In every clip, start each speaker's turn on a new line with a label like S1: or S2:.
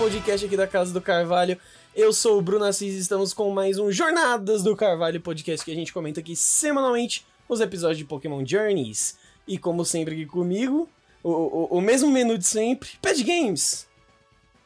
S1: podcast aqui da Casa do Carvalho. Eu sou o Bruno Assis e estamos com mais um Jornadas do Carvalho podcast que a gente comenta aqui semanalmente os episódios de Pokémon Journeys. E como sempre aqui comigo, o, o, o mesmo menu de sempre, Pad Games.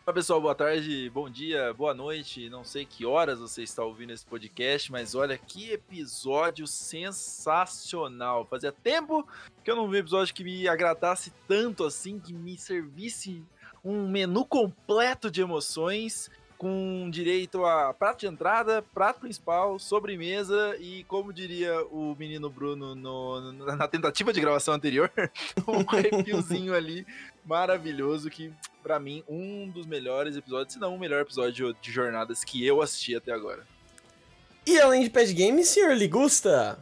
S2: Olá pessoal, boa tarde, bom dia, boa noite. Não sei que horas você está ouvindo esse podcast, mas olha que episódio sensacional. Fazia tempo que eu não vi um episódio que me agradasse tanto assim, que me servisse um menu completo de emoções com direito a prato de entrada, prato principal, sobremesa e, como diria o menino Bruno no, na tentativa de gravação anterior, um refilzinho ali maravilhoso que, para mim, um dos melhores episódios, se não o melhor episódio de jornadas que eu assisti até agora.
S1: E além de Pad Game, senhor Ligusta?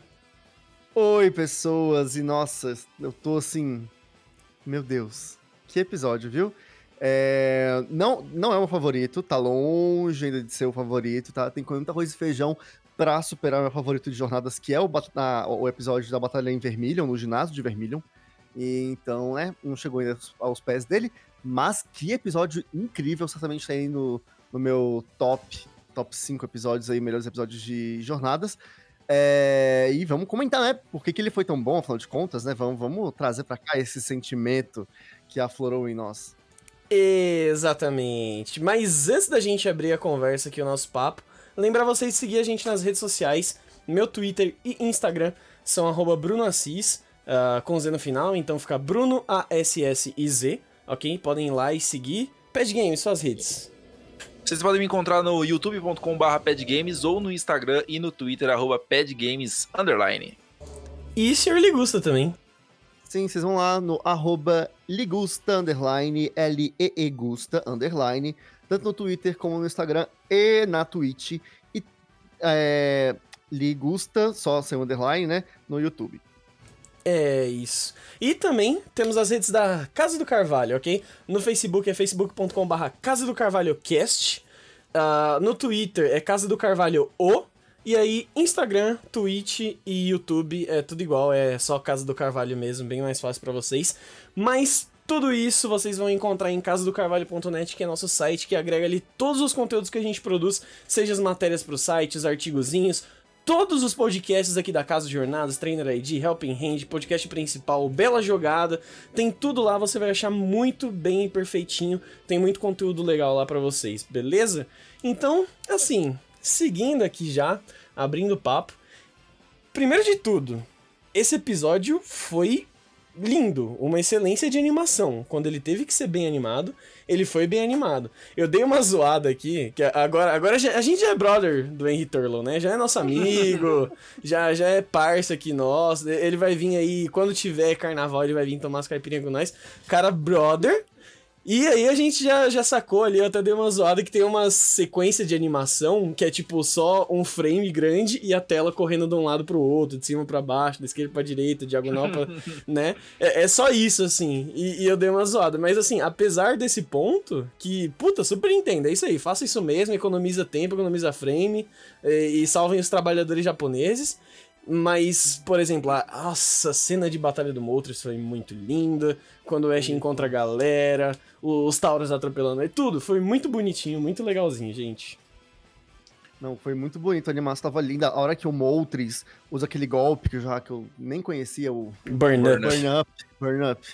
S3: Oi, pessoas, e nossa, eu tô assim. Meu Deus, que episódio, viu? É, não, não é meu favorito, tá longe ainda de ser o favorito, tá? Tem muito arroz e feijão pra superar meu favorito de jornadas, que é o, na, o episódio da Batalha em Vermilion, no ginásio de Vermilion. E, então, né, não chegou ainda aos pés dele, mas que episódio incrível, certamente tá aí no, no meu top, top 5 episódios aí, melhores episódios de jornadas. É, e vamos comentar, né? Por que, que ele foi tão bom, afinal de contas, né? Vamos, vamos trazer para cá esse sentimento que aflorou em nós.
S1: Exatamente. Mas antes da gente abrir a conversa aqui, o nosso papo, lembrar vocês de seguir a gente nas redes sociais. Meu Twitter e Instagram são arroba brunoassis, uh, com Z no final, então fica Bruno A-S-S-I-Z, ok? Podem ir lá e seguir. Pad Games, suas redes.
S2: Vocês podem me encontrar no youtube.com.br padgames ou no Instagram e no Twitter, arroba padgames, underline.
S1: E Sr. Ligusta também.
S3: Sim, vocês vão lá no arroba ligusta, underline, L-E-E Gusta, underline, tanto no Twitter como no Instagram e na Twitch. E é, Ligusta, só sem underline, né, no YouTube.
S1: É isso. E também temos as redes da Casa do Carvalho, ok? No Facebook é facebook.com.br Casa do Carvalho Cast. Uh, no Twitter é Casa do Carvalho O. E aí, Instagram, Twitch e YouTube é tudo igual, é só Casa do Carvalho mesmo, bem mais fácil para vocês. Mas tudo isso vocês vão encontrar em casadocarvalho.net, que é nosso site que agrega ali todos os conteúdos que a gente produz, seja as matérias pro site, os artigozinhos, todos os podcasts aqui da Casa de Jornadas, Trainer ID, Helping Hand, podcast principal, Bela Jogada, tem tudo lá, você vai achar muito bem perfeitinho, tem muito conteúdo legal lá para vocês, beleza? Então, assim, seguindo aqui já, abrindo papo. Primeiro de tudo, esse episódio foi lindo, uma excelência de animação. Quando ele teve que ser bem animado, ele foi bem animado. Eu dei uma zoada aqui, que agora, agora a gente já é brother do Henry Turlow, né? Já é nosso amigo, já, já é parça aqui nosso. Ele vai vir aí, quando tiver carnaval, ele vai vir tomar as caipirinhas com nós. Cara, brother, e aí a gente já, já sacou ali, eu até dei uma zoada que tem uma sequência de animação que é tipo só um frame grande e a tela correndo de um lado pro outro, de cima para baixo, da esquerda pra direita, diagonal pra. né? É, é, só isso, assim. E, e, eu dei uma zoada. Mas assim, apesar desse ponto, que, puta, super entenda, é isso aí, faça isso mesmo, economiza tempo, economiza frame e, e salvem os trabalhadores japoneses. Mas, por exemplo, a nossa cena de batalha do Moltres foi muito linda. Quando o Ash encontra a galera, os Tauros atropelando, e tudo. Foi muito bonitinho, muito legalzinho, gente.
S3: Não, foi muito bonito, a animação tava linda. A hora que o Moltres usa aquele golpe que eu já que eu nem conhecia, o
S1: Burn,
S3: burn Up. Burn Up. Burn Up.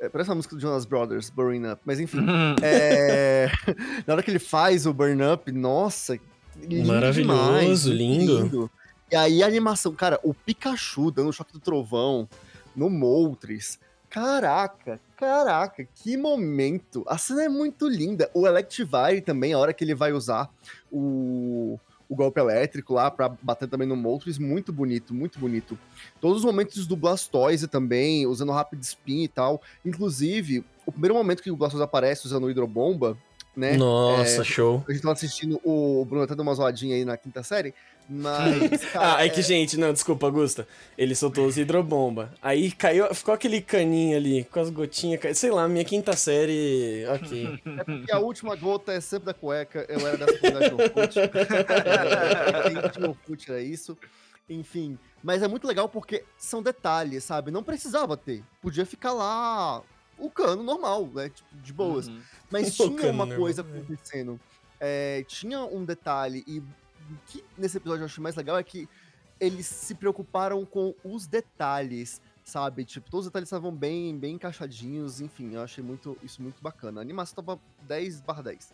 S3: É, parece uma música do Jonas Brothers, Burn Up. Mas enfim. é... Na hora que ele faz o Burn Up, nossa,
S1: lindo Maravilhoso, demais, lindo. lindo.
S3: E aí a animação, cara, o Pikachu dando o choque do trovão no Moltres. Caraca, caraca, que momento. A cena é muito linda. O Electivire também, a hora que ele vai usar o, o golpe elétrico lá para bater também no Moltres, muito bonito, muito bonito. Todos os momentos do Blastoise também, usando o Rapid Spin e tal. Inclusive, o primeiro momento que o Blastoise aparece usando o Hidrobomba, né?
S1: Nossa, é, show.
S3: A gente tava assistindo o Bruno até dando uma zoadinha aí na quinta série. Mas.
S1: Cara, ah, é, é que, gente, não, desculpa, Gusta. Ele soltou os hidrobomba. Aí caiu, ficou aquele caninho ali, com as gotinhas. Sei lá, minha quinta série. Ok.
S3: É porque a última gota é sempre da cueca. Eu era dessa comunidade do Orkut. é, Orkut era isso. Enfim. Mas é muito legal porque são detalhes, sabe? Não precisava ter. Podia ficar lá o cano normal, né? Tipo, de boas.
S2: Uhum.
S3: Mas
S1: O
S3: tinha uma coisa
S1: é.
S3: acontecendo. É, tinha um detalhe, e o que nesse episódio eu achei mais legal é que eles se preocuparam com os detalhes, sabe? Tipo, todos os detalhes estavam bem, bem encaixadinhos, enfim, eu achei muito, isso muito bacana. A animação tava 10 barra 10.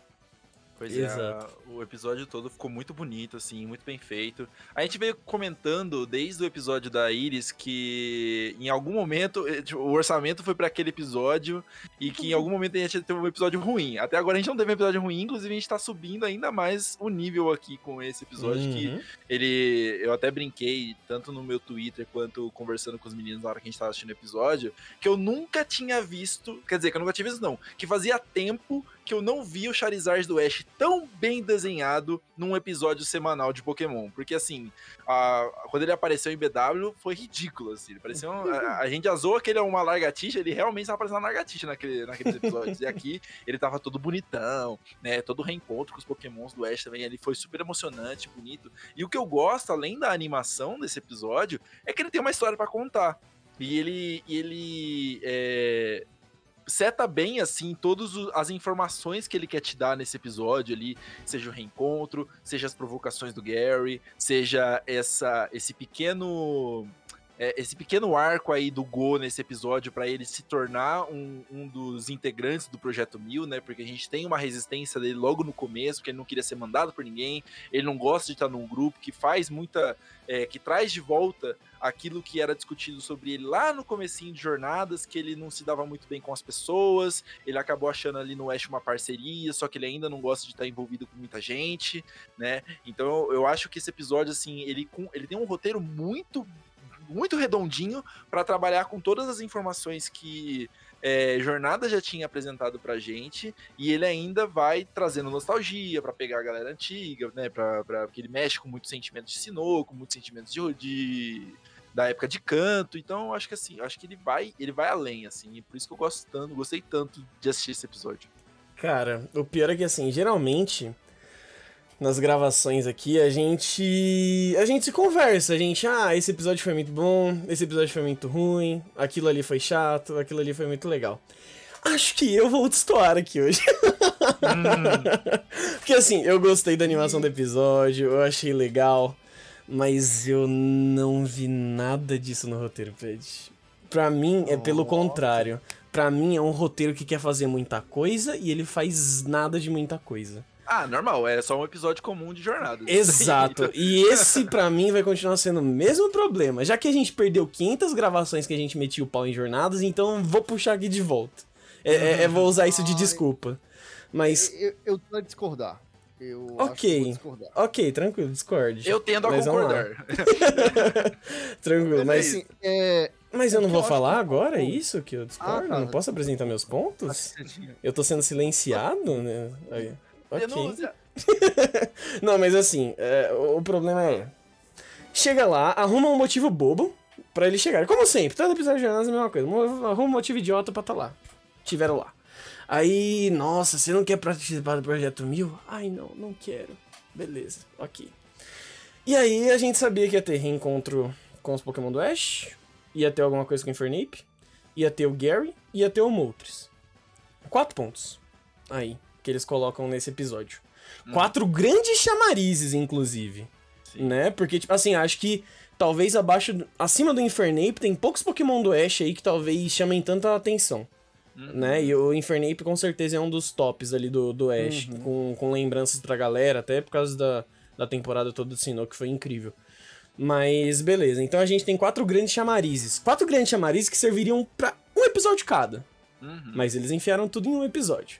S2: Pois
S1: Exato.
S2: é, o episódio todo ficou muito bonito, assim, muito bem feito. A gente veio comentando desde o episódio da Iris que em algum momento eh, tipo, o orçamento foi pra aquele episódio e que em algum momento a gente ter um episódio ruim. Até agora a gente não teve um episódio ruim, inclusive a gente tá subindo ainda mais o nível aqui com esse episódio que
S1: Uhum.
S2: ele. Eu até brinquei, tanto no meu Twitter quanto conversando com os meninos na hora que a gente tava assistindo o episódio, que eu nunca tinha visto. Quer dizer, que eu nunca tinha visto, não. Que fazia tempo que eu não via o Charizard do Ash tão bem desenhado num episódio semanal de Pokémon. Porque assim, a- quando ele apareceu em BW, foi ridículo, assim. Ele parecia um- a, a gente azou que ele é uma largatixa, ele realmente estava parecendo uma largatixa naquele, naqueles episódios. e aqui ele tava todo bonitão, né? Todo reencontro com os Pokémons do Ash também. Ele foi super emocionante, bonito. E o que eu gosto, além da animação desse episódio, é que ele tem uma história pra contar. E ele, ele é, seta bem, assim, todas as informações que ele quer te dar nesse episódio ali, seja o reencontro, seja as provocações do Gary, seja essa, esse pequeno... é, esse pequeno arco aí do Go nesse episódio pra ele se tornar um, um dos integrantes do Projeto Mil, né? Porque a gente tem uma resistência dele logo no começo, porque ele não queria ser mandado por ninguém, ele não gosta de estar num grupo que faz muita. é, que traz de volta aquilo que era discutido sobre ele lá no comecinho de jornadas, que ele não se dava muito bem com as pessoas, ele acabou achando ali no Ash uma parceria, só que ele ainda não gosta de estar envolvido com muita gente, né? Então eu, acho que esse episódio, assim, ele, ele tem um roteiro muito muito redondinho para trabalhar com todas as informações que é, Jornada já tinha apresentado pra gente e ele ainda vai trazendo nostalgia para pegar a galera antiga, né? Pra, pra, porque ele mexe com muitos sentimentos de Sinoco, muitos sentimentos de, de da época de canto. Então, acho que assim, acho que ele vai, ele vai além, assim. E por isso que eu gosto tanto, gostei tanto de assistir esse episódio.
S1: Cara, o pior é que assim, geralmente nas gravações aqui a gente a gente se conversa, a gente, ah, esse episódio foi muito bom, esse episódio foi muito ruim, aquilo ali foi chato, aquilo ali foi muito legal. Acho que eu vou destoar aqui hoje. Porque assim, eu gostei da animação do episódio, eu achei legal, mas eu não vi nada disso no roteiro, Ped. Pra mim é pelo contrário. Pra mim é um roteiro que quer fazer muita coisa e ele faz nada de muita coisa.
S2: Ah, normal, é só um episódio comum de jornada.
S1: Exato. E esse pra mim vai continuar sendo o mesmo problema. Já que a gente perdeu 500 gravações que a gente metia o pau em jornadas, então vou puxar aqui de volta. É, é- é- vou usar isso de desculpa. Mas,
S3: Eu, eu tô a discordar. Eu acho
S1: Ok.
S3: que eu vou discordar.
S1: ok, tranquilo, discorde.
S2: Eu tendo a
S1: Mas
S2: concordar.
S1: Tranquilo,
S2: Mas
S1: mas,
S3: Assim, é,
S1: mas eu não
S3: o que
S1: vou
S3: eu
S1: falar
S3: que-
S1: agora, é isso que eu discordo?
S3: tá.
S1: Não posso apresentar meus pontos? Eu tô sendo silenciado, né? Aí. Ok.
S2: Denúncia.
S1: Não, mas assim, é, o problema é. Chega lá, arruma um motivo bobo pra ele chegar. Como sempre, todo episódio de jornadas é a mesma coisa. Arruma um motivo idiota pra tá lá. Tiveram lá. Aí, nossa, você não quer participar do projeto mil? Ai, não, não quero. Beleza, ok. E aí a gente sabia que ia ter reencontro com os Pokémon do Ash, ia ter alguma coisa com o Infernape, ia ter o Gary, ia ter o Moltres. Quatro pontos. Aí, que eles colocam nesse episódio. Quatro grandes chamarizes, inclusive.
S2: Sim.
S1: Né? Porque, tipo, assim, acho que talvez abaixo. Acima do Infernape tem poucos Pokémon do Ash aí que talvez chamem tanta atenção.
S2: Uhum.
S1: Né? E o Infernape com certeza é um dos tops ali do, do Ash. Com, com lembranças pra galera, até por causa da, da temporada toda do Sinnoh, que foi incrível. Mas beleza, então a gente tem quatro grandes chamarizes. Quatro grandes chamarizes que serviriam pra um episódio cada.
S2: Uhum.
S1: Mas eles enfiaram tudo em um episódio.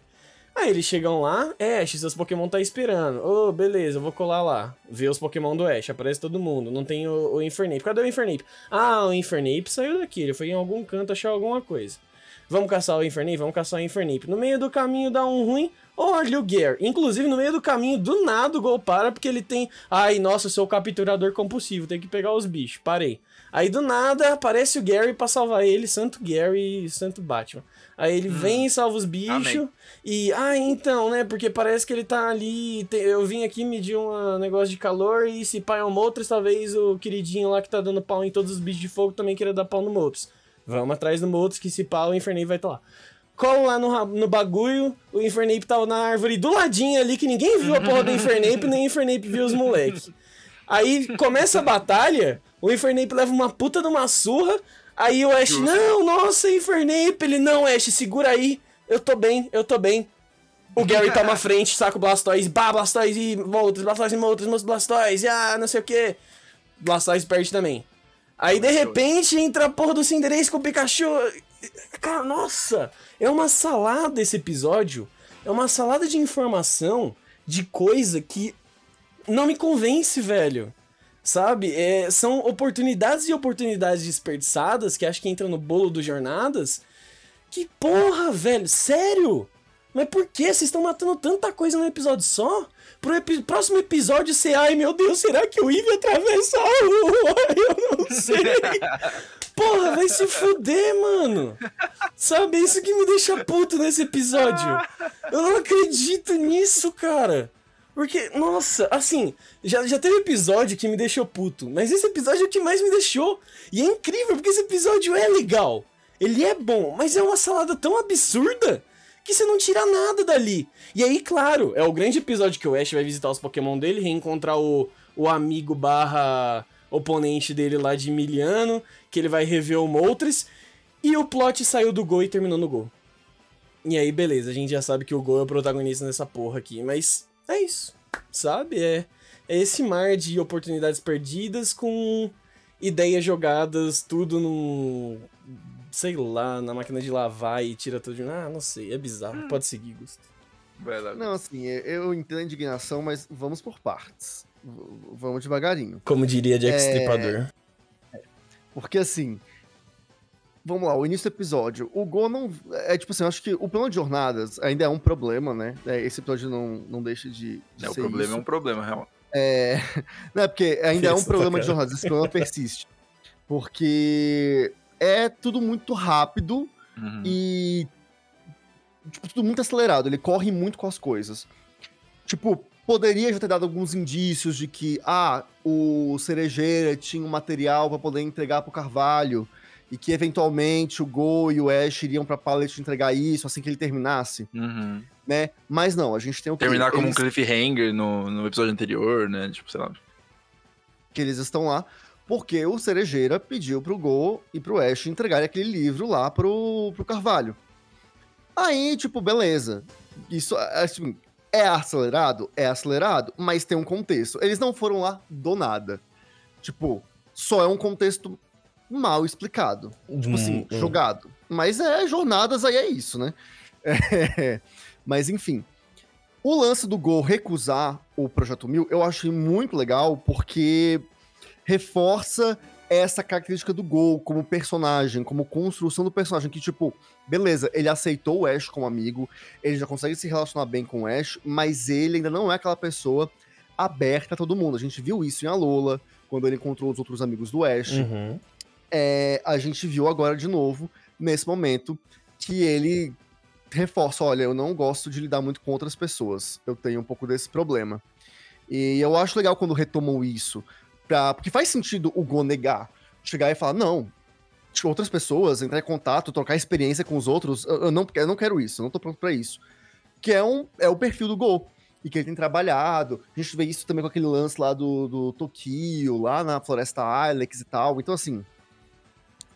S1: Aí eles chegam lá, Ash, seus Pokémon tá esperando. Ô, beleza, eu vou colar lá. Ver os Pokémon do Ash, aparece todo mundo. Não tem o, o Infernape. Cadê o Infernape? Ah, o Infernape saiu daqui, ele foi em algum canto achar alguma coisa. Vamos caçar o Infernape? Vamos caçar o Infernape. No meio do caminho dá um ruim, olha o Gare. Inclusive, no meio do caminho, do nada, o Gol para, porque ele tem... Ai, nossa, eu sou o capturador compulsivo, tem que pegar os bichos. Parei. Aí, do nada, aparece o Gary pra salvar ele, Santo Gary e Santo Batman. Aí ele vem e salva os bichos. E, ah, então, né? Porque parece que ele tá ali. te- Eu vim aqui medir um negócio de calor e se pai é um Moltres, talvez o queridinho lá que tá dando pau em todos os bichos de fogo também queira dar pau no Moltres. Vamos atrás do Moltres, que se pau o Infernape vai estar lá. colo lá no, no bagulho, o Infernape tava na árvore do ladinho ali, que ninguém viu a porra do Infernape, nem o Infernape viu os moleques. Aí começa a batalha, o Infernape leva uma puta de uma surra, aí o Ash,
S2: Justo.
S1: não, nossa, Infernape, ele, não, Ash, segura aí, eu tô bem, eu tô bem. O Gary toma frente, saca o Blastoise, bah, Blastoise e voltas, Blastoise e meus Blastoise, ah, não sei o que. Blastoise perde também. Aí, de repente, entra a porra do Cinderace com o Pikachu. Cara, nossa, é uma salada esse episódio. É uma salada de informação, de coisa que não me convence, velho. Sabe? É, são oportunidades e oportunidades desperdiçadas que acho que entram no bolo do Jornadas. Que porra, velho, sério? Mas por que vocês estão matando tanta coisa num episódio só? Pro epi- próximo episódio ser, ai meu Deus, será que o Eve atravessa a rua? Eu não sei. Porra, vai se fuder, mano. Sabe, é isso que me deixa puto nesse episódio. Eu não acredito nisso, cara. Porque, nossa, assim, já, já teve episódio que me deixou puto, mas esse episódio é o que mais me deixou. E é incrível, porque esse episódio é legal. Ele é bom, mas é uma salada tão absurda que você não tira nada dali. E aí, claro, é o grande episódio que o Ash vai visitar os Pokémon dele, reencontrar o, o amigo barra oponente dele lá de Miliano, que ele vai rever o Moltres, e o plot saiu do Go e terminou no Go. E aí, beleza, a gente já sabe que o Go é o protagonista nessa porra aqui, mas é isso, sabe? É, é esse mar de oportunidades perdidas com ideias jogadas, tudo num. sei lá, na máquina de lavar e tira tudo de. Ah, não sei, é bizarro. Pode seguir, Gusto.
S2: Vai lá.
S3: Não, assim, eu entendo a indignação, mas vamos por partes. V- Vamos devagarinho.
S1: Como diria Jack
S3: É.
S1: Stripador.
S3: Porque assim. Vamos lá, o início do episódio. O Go não. É tipo assim, eu acho que o plano de jornadas ainda é um problema, né? É, Esse episódio não, não deixa de. de
S2: É, o problema
S3: isso.
S2: é um problema, real.
S3: É. Não, é porque ainda é um
S1: Isso,
S3: problema
S1: cara.
S3: de jornadas, esse problema persiste. Porque é tudo muito rápido
S2: Uhum.
S3: e. Tipo, tudo muito acelerado. Ele corre muito com as coisas. Tipo, poderia já ter dado alguns indícios de que, ah, o Cerejeira tinha um material para poder entregar pro Carvalho. E que eventualmente o Go e o Ash iriam pra Pallet entregar isso assim que ele terminasse,
S2: Uhum.
S3: né? Mas não, a gente tem o?
S2: Terminar como um
S3: Eles-
S2: cliffhanger no, no episódio anterior, né? Tipo, sei lá.
S3: que eles estão lá, porque o Cerejeira pediu pro Go e pro Ash entregarem aquele livro lá pro, pro Carvalho. Aí, tipo, beleza. Isso é, assim, é acelerado? É acelerado, mas tem um contexto. Eles não foram lá do nada. Tipo, só é um contexto mal explicado. Tipo assim,
S1: Hum, hum.
S3: jogado. Mas é jornadas, aí é isso, né? É, mas enfim. O lance do Gol recusar o Projeto Mil, eu achei muito legal, porque reforça essa característica do Gol como personagem, como construção do personagem, que, tipo, beleza, ele aceitou o Ash como amigo, ele já consegue se relacionar bem com o Ash, mas ele ainda não é aquela pessoa aberta a todo mundo. A gente viu isso em Alola, quando ele encontrou os outros amigos do Ash
S1: Uhum.
S3: É, a gente viu agora de novo, nesse momento, que ele reforça: olha, eu não gosto de lidar muito com outras pessoas. Eu tenho um pouco desse problema. E eu acho legal quando retomam isso. Pra, porque faz sentido o Go negar. Chegar e falar: não. Outras pessoas, entrar em contato, trocar experiência com os outros, eu, eu não, eu não quero isso, eu não tô pronto pra isso. Que é, um, é o perfil do Go. E que ele tem trabalhado. A gente vê isso também com aquele lance lá do, do Tokyo, lá na Floresta Ilex e tal. Então, assim,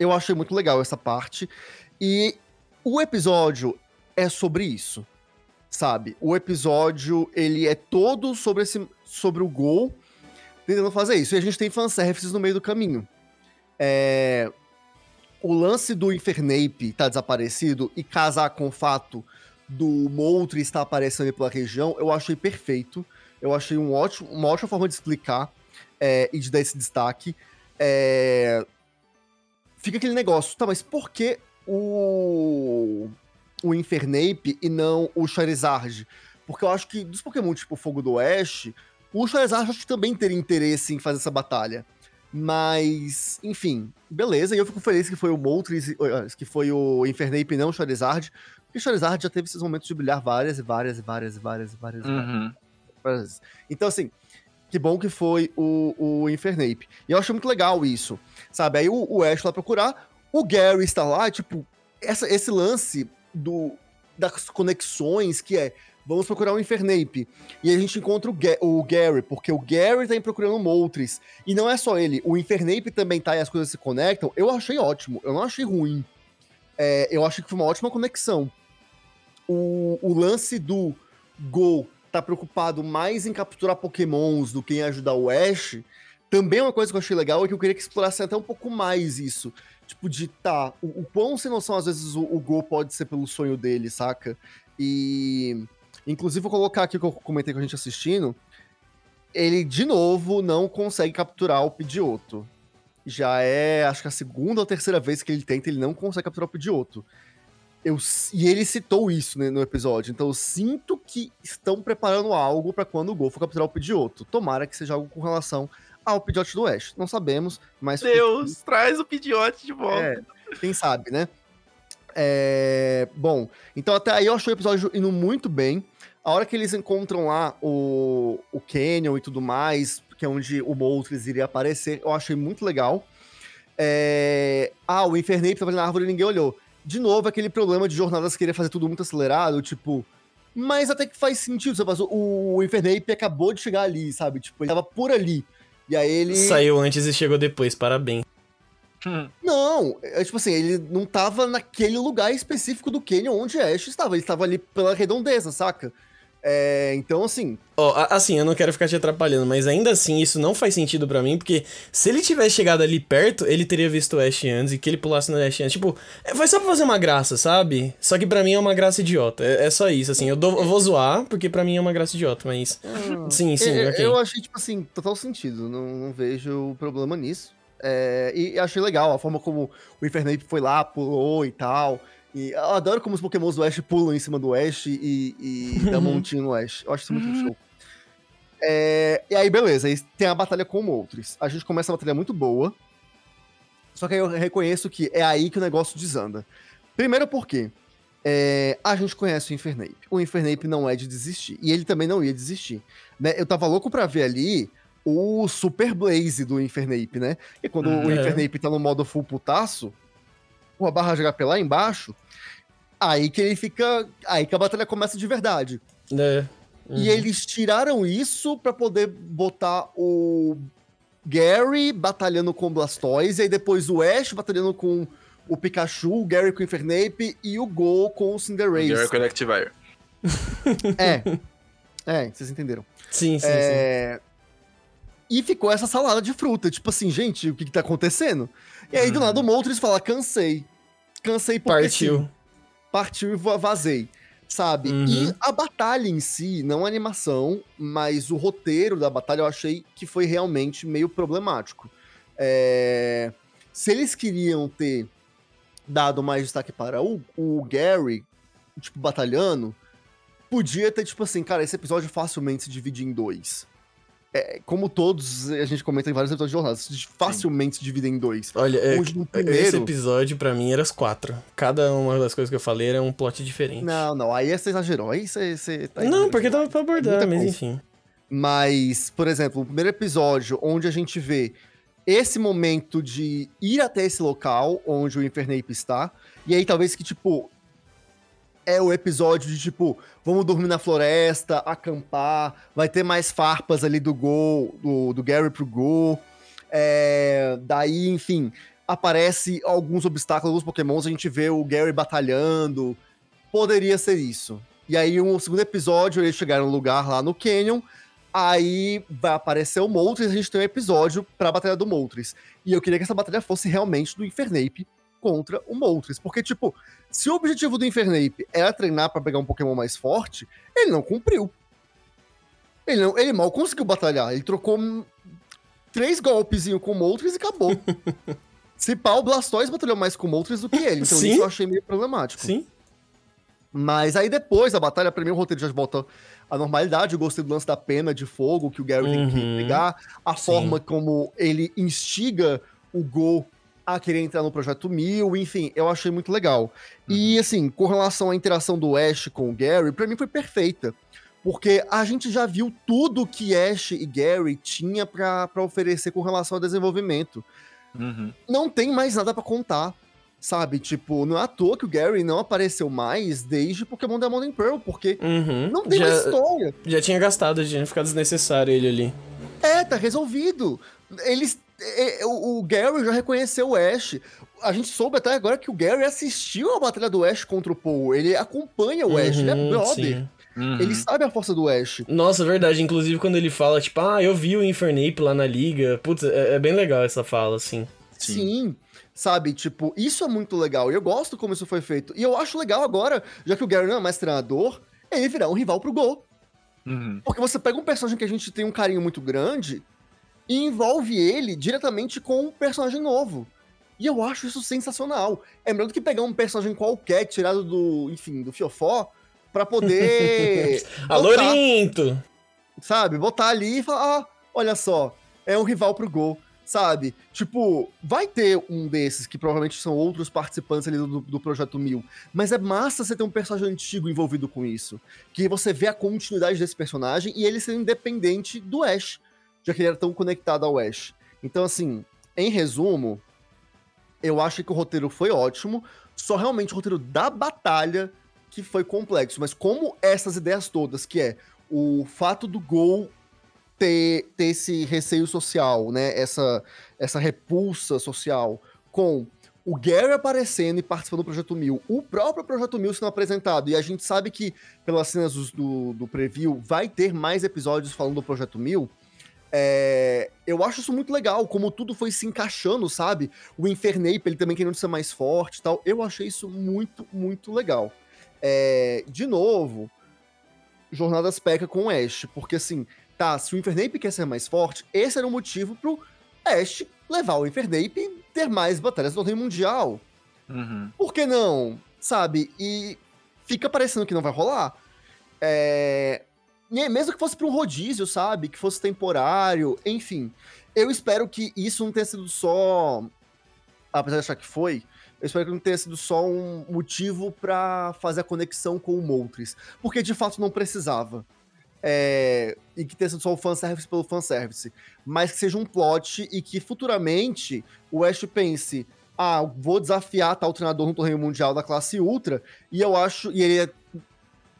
S3: eu achei muito legal essa parte. E o episódio é sobre isso, sabe? O episódio, ele é todo sobre, esse, sobre o Gol tentando fazer isso. E a gente tem fanservices no meio do caminho. É... O lance do Infernape estar desaparecido e casar com o fato do Moltre estar aparecendo pela região, eu achei perfeito. Eu achei um ótimo, uma ótima forma de explicar é, e de dar esse destaque. É, fica aquele negócio, tá, mas por que o, o Infernape e não o Charizard? Porque eu acho que dos Pokémon tipo Fogo do Oeste, o Charizard acho que também teria interesse em fazer essa batalha. Mas, enfim, beleza, e eu fico feliz que foi o Moltres, eh, que foi o Infernape e não o Charizard, porque o Charizard já teve esses momentos de brilhar várias e várias e várias e várias e várias,
S2: Uhum.
S3: várias. Então, assim, que bom que foi o, o Infernape. E eu achei muito legal isso, sabe? Aí o, o Ash lá procurar, o Gary está lá, tipo, essa, esse lance do, das conexões, que é vamos procurar o Infernape. E a gente encontra o, Ga o, Gary, porque o Gary tá procurando o Moltres. E não é só ele, o Infernape também tá e as coisas se conectam. Eu achei ótimo, eu não achei ruim. É, eu achei que foi uma ótima conexão. O, o lance do Go tá preocupado mais em capturar pokémons do que em ajudar o Ash, também uma coisa que eu achei legal é que eu queria que explorasse até um pouco mais isso. Tipo, de tá, o, o quão sem noção às vezes o, o Go pode ser pelo sonho dele, saca? E Inclusive, vou colocar aqui o que eu comentei com a gente assistindo. Ele, de novo, não consegue capturar o Pidgeotto. Já é, acho que a segunda ou terceira vez que ele tenta, ele não consegue capturar o Pidgeotto. Eu, e ele citou isso né, no episódio, então eu sinto que estão preparando algo para quando o Gol for capturar o Pidgeotto. Tomara que seja algo com relação ao Pidgeotto do Oeste. Não sabemos, mas...
S2: Deus, traz o Pidgeotto de volta. É,
S3: quem sabe, né? É... Bom, então até aí eu achei o episódio indo muito bem. A hora que eles encontram lá o, o Canyon e tudo mais, que é onde o Moltres iria aparecer, eu achei muito legal. É... Ah, o Infernape tava na árvore e ninguém olhou. De novo, aquele problema de jornadas querer fazer tudo muito acelerado, tipo... Mas até que faz sentido, sabe? O, o Infernape acabou de chegar ali, sabe? Tipo, ele tava por ali. E aí ele...
S1: Saiu antes e chegou depois, parabéns.
S3: Não, é tipo assim, ele não tava naquele lugar específico do Canyon onde Ash estava, ele estava ali pela redondeza, saca? É, então, assim.
S1: Ó, oh, assim, eu não quero ficar te atrapalhando, mas ainda assim, isso não faz sentido para mim, porque se ele tivesse chegado ali perto, ele teria visto o Ash antes e que ele pulasse no Ash antes. Tipo, é, foi só pra fazer uma graça, sabe? Só que para mim é uma graça idiota. É, é só isso, assim. Eu, dou, eu, vou zoar, porque para mim é uma graça idiota, mas. Hum, sim, sim,
S3: é,
S1: ok.
S3: Eu achei, tipo assim, total sentido. Não, não vejo problema nisso. É, e achei legal a forma como o Infernape foi lá, pulou e tal. E eu adoro como os pokémons do Ash pulam em cima do Ash e, e dá um montinho no Ash. Eu acho isso muito uhum. show. É, e aí, beleza, aí tem a batalha com o Moltres. A gente começa a batalha muito boa. Só que aí eu reconheço que é aí que o negócio desanda. Primeiro porque é, a gente conhece o Infernape. O Infernape não é de desistir. E ele também não ia desistir. Né? Eu tava louco pra ver ali o Super Blaze do Infernape, né? E quando hum, o é. Infernape tá no modo full putaço, com a barra de HP lá embaixo, aí que ele fica. Aí que a batalha começa de verdade.
S1: É.
S3: Uhum. E eles tiraram isso para poder botar o Gary batalhando com o Blastoise, e aí depois o Ash batalhando com o Pikachu, o Gary com o Infernape e o Go com o Cinderace.
S2: Gary com o Electivire.
S3: É. É, vocês entenderam.
S1: Sim, sim, é... sim.
S3: E ficou essa salada de fruta. Tipo assim, gente, o que, que tá acontecendo? E aí, do nada, o Moltres fala, cansei. Cansei porque
S1: Partiu.
S3: Sim. Partiu e vazei. Sabe? Uhum. E a batalha em si, não a animação, mas o roteiro da batalha eu achei que foi realmente meio problemático. É... Se eles queriam ter dado mais destaque para o, o Gary, tipo, batalhando, podia ter, tipo assim, cara, esse episódio facilmente se divide em dois é, como todos, a gente comenta em vários episódios de jornadas, facilmente se dividem em dois.
S1: Olha, é, primeiro... esse episódio para mim era os quatro. Cada uma das coisas que eu falei era um plot diferente.
S3: Não, não, aí você exagerou, aí você, você
S1: tá Não, porque dava pra abordar, é mas coisa. enfim.
S3: Mas, por exemplo, o primeiro episódio, onde a gente vê esse momento de ir até esse local onde o Infernape está, e aí talvez que, tipo, é o episódio de tipo, vamos dormir na floresta, acampar, vai ter mais farpas ali do Gol, do, do Gary pro Gol. É, daí, enfim, aparece alguns obstáculos, alguns pokémons, a gente vê o Gary batalhando. Poderia ser isso. E aí, um segundo episódio, eles chegaram no lugar lá no Canyon. Aí vai aparecer o Moltres, a gente tem um episódio pra batalha do Moltres. E eu queria que essa batalha fosse realmente do Infernape contra o Moltres. Porque, tipo, se o objetivo do Infernape era treinar para pegar um Pokémon mais forte, ele não cumpriu. Ele, não, ele mal conseguiu batalhar. Ele trocou três golpes com o Moltres e acabou. Se pá, o Blastoise batalhou mais com o Moltres do que ele. Então Sim. isso eu achei meio problemático.
S1: Sim.
S3: Mas aí depois da batalha, pra mim o roteiro já volta à normalidade. Eu gostei do lance da pena de fogo que o Gary uhum. tem que uhum. pegar. A Sim. forma como ele instiga o Go a querer entrar no projeto Mil, enfim, eu achei muito legal. Uhum. E assim, com relação à interação do Ash com o Gary, para mim foi perfeita. Porque a gente já viu tudo que Ash e Gary tinha para oferecer com relação ao desenvolvimento. Uhum. Não tem mais nada para contar. Sabe? Tipo, não é à toa que o Gary não apareceu mais desde Pokémon Diamond and Pearl, porque
S1: Uhum.
S3: não tem
S1: já,
S3: mais história.
S1: já tinha gastado, já tinha ficado desnecessário ele ali.
S3: É, tá resolvido. Eles. É, é, o, Gary já reconheceu o Ash. A gente soube até agora que o Gary assistiu a batalha do Ash contra o Paul. Ele acompanha o Ash, ele é
S1: Uhum,
S3: brother.
S1: sim.
S2: Uhum.
S3: Ele sabe a força do Ash.
S1: Nossa, verdade. Inclusive, quando ele fala, tipo, ah, eu vi o Infernape lá na liga. Putz, é, é bem legal essa fala, assim.
S2: Sim.
S3: Sim. Sabe, tipo, isso é muito legal. E eu gosto como isso foi feito. E eu acho legal agora, já que o Gary não é mais treinador, ele virar um rival pro Gol.
S2: Uhum.
S3: Porque você pega um personagem que a gente tem um carinho muito grande e envolve ele diretamente com um personagem novo. E eu acho isso sensacional. É melhor do que pegar um personagem qualquer, tirado do, enfim, do fiofó, pra poder.
S1: Alô,
S3: botar,
S1: Rinto!
S3: sabe? Botar ali e falar: ah, olha só, é um rival pro gol. Sabe? Tipo, vai ter um desses que provavelmente são outros participantes ali do, do Projeto Mil. Mas é massa você ter um personagem antigo envolvido com isso. Que você vê a continuidade desse personagem e ele ser independente do Ash. Já que ele era tão conectado ao Ash. Então, assim, em resumo, eu acho que o roteiro foi ótimo. Só realmente o roteiro da batalha que foi complexo. Mas como essas ideias todas, que é o fato do Gol ter, ter esse receio social, né? Essa, essa repulsa social com o Gary aparecendo e participando do Projeto Mil, o próprio Projeto Mil sendo apresentado, e a gente sabe que, pelas cenas do, do, preview, vai ter mais episódios falando do Projeto Mil. É, eu acho isso muito legal, como tudo foi se encaixando, sabe? O Infernape, ele também querendo ser mais forte e tal. Eu achei isso muito, muito legal. É, de novo, Jornadas peca com o Ash, porque assim, tá, se o Infernape quer ser mais forte, esse era o motivo pro Ash levar o Infernape e ter mais batalhas no torneio mundial.
S2: Uhum.
S3: Por que não? Sabe? E fica parecendo que não vai rolar. É... e é Mesmo que fosse pra um rodízio, sabe? Que fosse temporário, enfim. Eu espero que isso não tenha sido só. Apesar de achar que foi, eu espero que não tenha sido só um motivo pra fazer a conexão com o Moltres. Porque de fato não precisava. É, e que tenha sido só o fanservice pelo fanservice. Mas que seja um plot e que futuramente o Ash pense: ah, vou desafiar tal treinador no torneio mundial da classe Ultra, e eu acho. E ele é-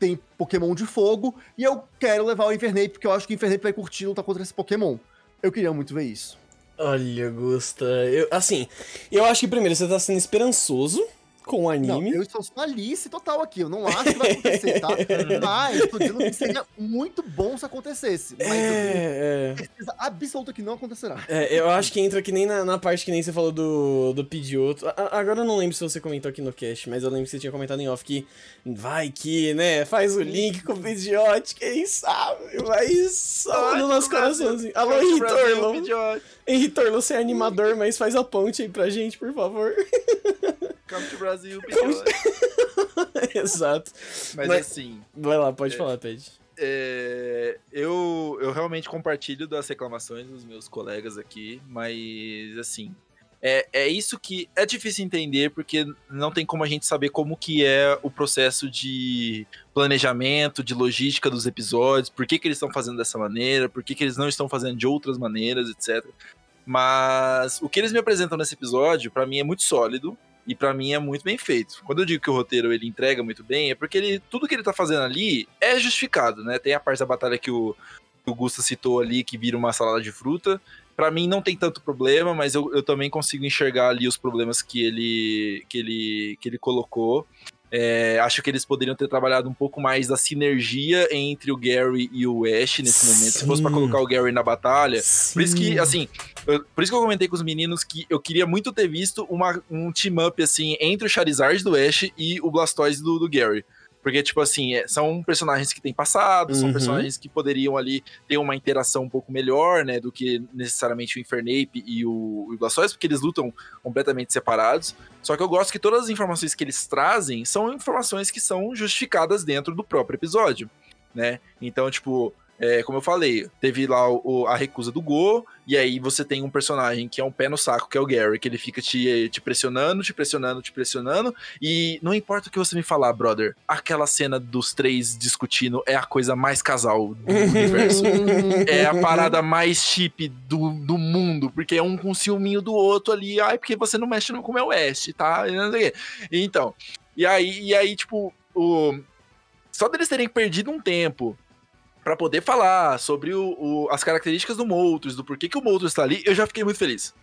S3: tem Pokémon de fogo, e eu quero levar o Infernape, porque eu acho que o Infernape vai curtir lutar contra esse Pokémon. Eu queria muito ver isso.
S1: Olha, Gusta, eu, assim, eu acho que primeiro você tá sendo esperançoso com o
S3: Não,
S1: anime.
S3: eu estou na Alice total aqui. Eu não acho que vai acontecer, tá? Mas tô dizendo que seria muito bom se acontecesse. Mas eu tenho
S1: É, é.
S3: certeza absoluta que não acontecerá.
S1: É, eu acho que entra que nem na, na parte que nem você falou do, do. A- a- Agora eu não lembro se você comentou aqui no cast, mas eu lembro que você tinha comentado em off que vai que, né, faz o link com o Pidgeot, quem sabe, vai só no nosso coraçãozinho. Alô. Henrique Orlon, você é animador, mas faz a ponte aí pra gente, por favor.
S2: Come to Brasil.
S1: Exato.
S2: Mas,
S1: Mas-
S2: assim,
S1: Vai lá, pode
S2: É.
S1: falar, Ped.
S2: é, eu, eu realmente compartilho das reclamações dos meus colegas aqui, mas assim. É, é isso que é difícil entender, porque não tem como a gente saber como que é o processo de planejamento, de logística dos episódios, por que, que eles estão fazendo dessa maneira, por que, que eles não estão fazendo de outras maneiras, etc. Mas o que eles me apresentam nesse episódio, pra mim, é muito sólido e pra mim é muito bem feito. Quando eu digo que o roteiro ele entrega muito bem, é porque ele, tudo que ele tá fazendo ali é justificado, né? Tem a parte da batalha que o, que o Gusta citou ali, que vira uma salada de fruta. Pra mim não tem tanto problema, mas eu, eu também consigo enxergar ali os problemas que ele, que ele, que ele colocou. É, acho que eles poderiam ter trabalhado um pouco mais da sinergia entre o Gary e o Ash nesse momento. Se fosse pra
S1: Sim.
S2: colocar o Gary na batalha, por isso que,
S1: Sim.
S2: assim, eu- por isso que eu comentei com os meninos que eu queria muito ter visto uma, um team-up, assim, entre o Charizard do Ash e o Blastoise do, do Gary. Porque, tipo assim, é- são personagens que têm passado, são
S1: Uhum.
S2: personagens que poderiam ali ter uma interação um pouco melhor, né, do que necessariamente o Infernape e o, o Blastoise, porque eles lutam completamente separados. Só que eu gosto que todas as informações que eles trazem são informações que são justificadas dentro do próprio episódio, né? Então, tipo, é, como eu falei, teve lá o, a recusa do Go, e aí você tem um personagem que é um pé no saco, que é o Gary, que ele fica te, te pressionando, te pressionando, te pressionando, e não importa o que você me falar, brother, aquela cena dos três discutindo é a coisa mais casal do universo. é a parada mais chip do, do mundo, porque é um com ciúminho do outro ali, ai, porque você não mexe no é o West, tá? Então, e aí, e aí tipo, o... Só deles terem perdido um tempo para poder falar sobre o, o, as características do Moltres, do porquê que o Moltres está ali, eu já fiquei muito feliz.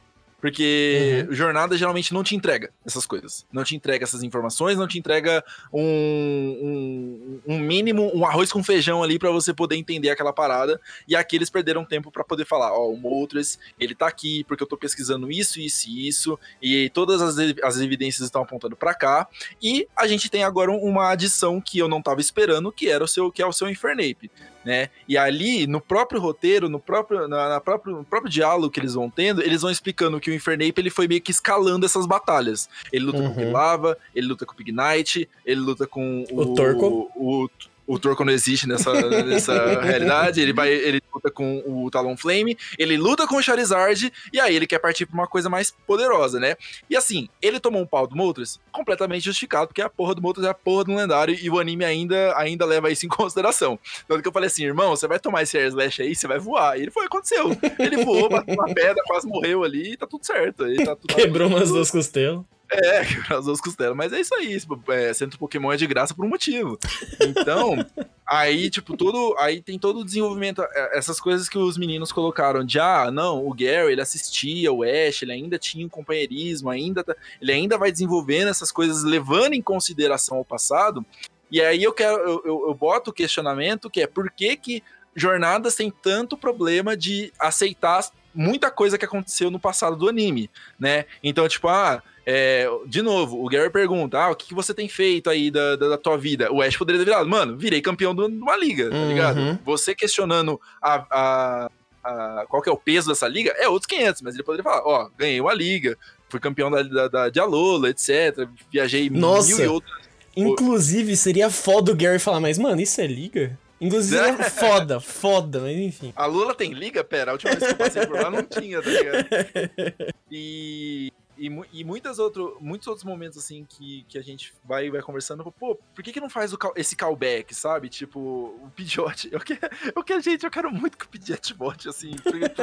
S2: Porque uhum. jornada geralmente não te entrega essas coisas. Não te entrega essas informações, não te entrega um, um, um mínimo, um arroz com feijão ali para você poder entender aquela parada. E aqui eles perderam tempo para poder falar: ó, oh, o Moltres, ele tá aqui porque eu tô pesquisando isso, isso e isso. E todas as, as evidências estão apontando para cá. E a gente tem agora uma adição que eu não tava esperando, que era o seu, que é o seu Infernape né? E ali, no próprio roteiro, no próprio, na, na próprio, no próprio diálogo que eles vão tendo, eles vão explicando que o Infernape ele foi meio que escalando essas batalhas. Ele luta uhum. com o Pilava, ele luta com o Ignite, ele luta com o,
S1: o Torco.
S2: O, o, o Torco não existe nessa, nessa realidade, ele vai, ele luta com o Talonflame, ele luta com o Charizard, e aí ele quer partir pra uma coisa mais poderosa, né? E assim, ele tomou um pau do Moltres, completamente justificado, porque a porra do Moltres é a porra do lendário, e o anime ainda, ainda leva isso em consideração. Tanto que eu falei assim, irmão, você vai tomar esse Air Slash aí, você vai voar. E ele foi, aconteceu. Ele voou, bateu uma pedra, quase morreu ali, e tá tudo certo. Tá tudo,
S1: Quebrou umas duas costelas.
S2: É, quebrar as duas costelas. Mas é isso aí. É, centro Pokémon é de graça por um motivo. Então, aí, tipo, todo. Aí tem todo o desenvolvimento. É, essas coisas que os meninos colocaram de ah, não, o Gary ele assistia o Ash, ele ainda tinha um companheirismo, ainda tá, ele ainda vai desenvolvendo essas coisas, levando em consideração o passado. E aí eu quero, eu, eu, eu boto o questionamento que é por que, que jornadas têm tanto problema de aceitar muita coisa que aconteceu no passado do anime, né? Então, tipo, ah, é, de novo, o Gary pergunta: ah, o que, que você tem feito aí da, da, da, tua vida? O Ash poderia ter virado, mano, virei campeão de uma liga, tá uhum. ligado? Você questionando a, a, a, qual que é o peso dessa liga, é outros 500, mas ele poderia falar: ó, oh, ganhei uma liga, fui campeão da, da, da, de Alola, etc. Viajei
S1: Nossa. mil e outras. Inclusive, seria foda o Gary falar, mas, mano, isso é liga? Inclusive, é foda, foda, mas enfim.
S2: A Lula tem liga? Pera, a última vez que eu passei por lá não tinha, tá ligado? E e, e muitas outro, muitos outros momentos, assim, que, que a gente vai, vai conversando, pô, por que que não faz o, esse callback, sabe? Tipo, o Pidgeot, eu quero, eu quero, gente, eu quero muito que o Pidgeot volte, assim,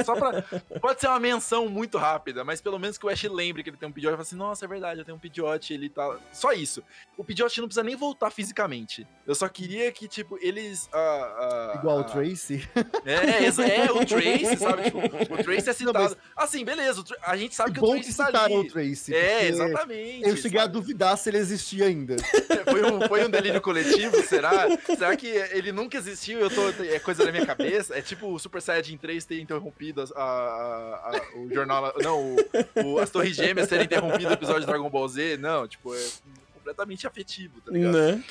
S2: só pra, pode ser uma menção muito rápida, mas pelo menos que o Ash lembre que ele tem um Pidgeot e fala assim, nossa, é verdade, eu tenho um Pidgeot, ele tá, só isso. O Pidgeot não precisa nem voltar fisicamente, eu só queria que, tipo, eles... Uh,
S3: uh, Igual o Tracy.
S2: É, é, é, o Tracy, sabe? Tipo, o Tracy é citado. Não, mas... Assim, beleza, a gente sabe que, que o Tracy tá ali.
S3: Tracy.
S2: É, exatamente.
S3: Eu cheguei sabe? a duvidar se ele existia ainda.
S2: foi, um, foi um delírio coletivo, será? Será que ele nunca existiu eu tô. É coisa da minha cabeça? É tipo o Super Saiyajin 3 ter interrompido a, a, a, o jornal. Não, o, o, as Torres Gêmeas terem interrompido o episódio de Dragon Ball Z. Não, tipo, é completamente afetivo, tá ligado? Né?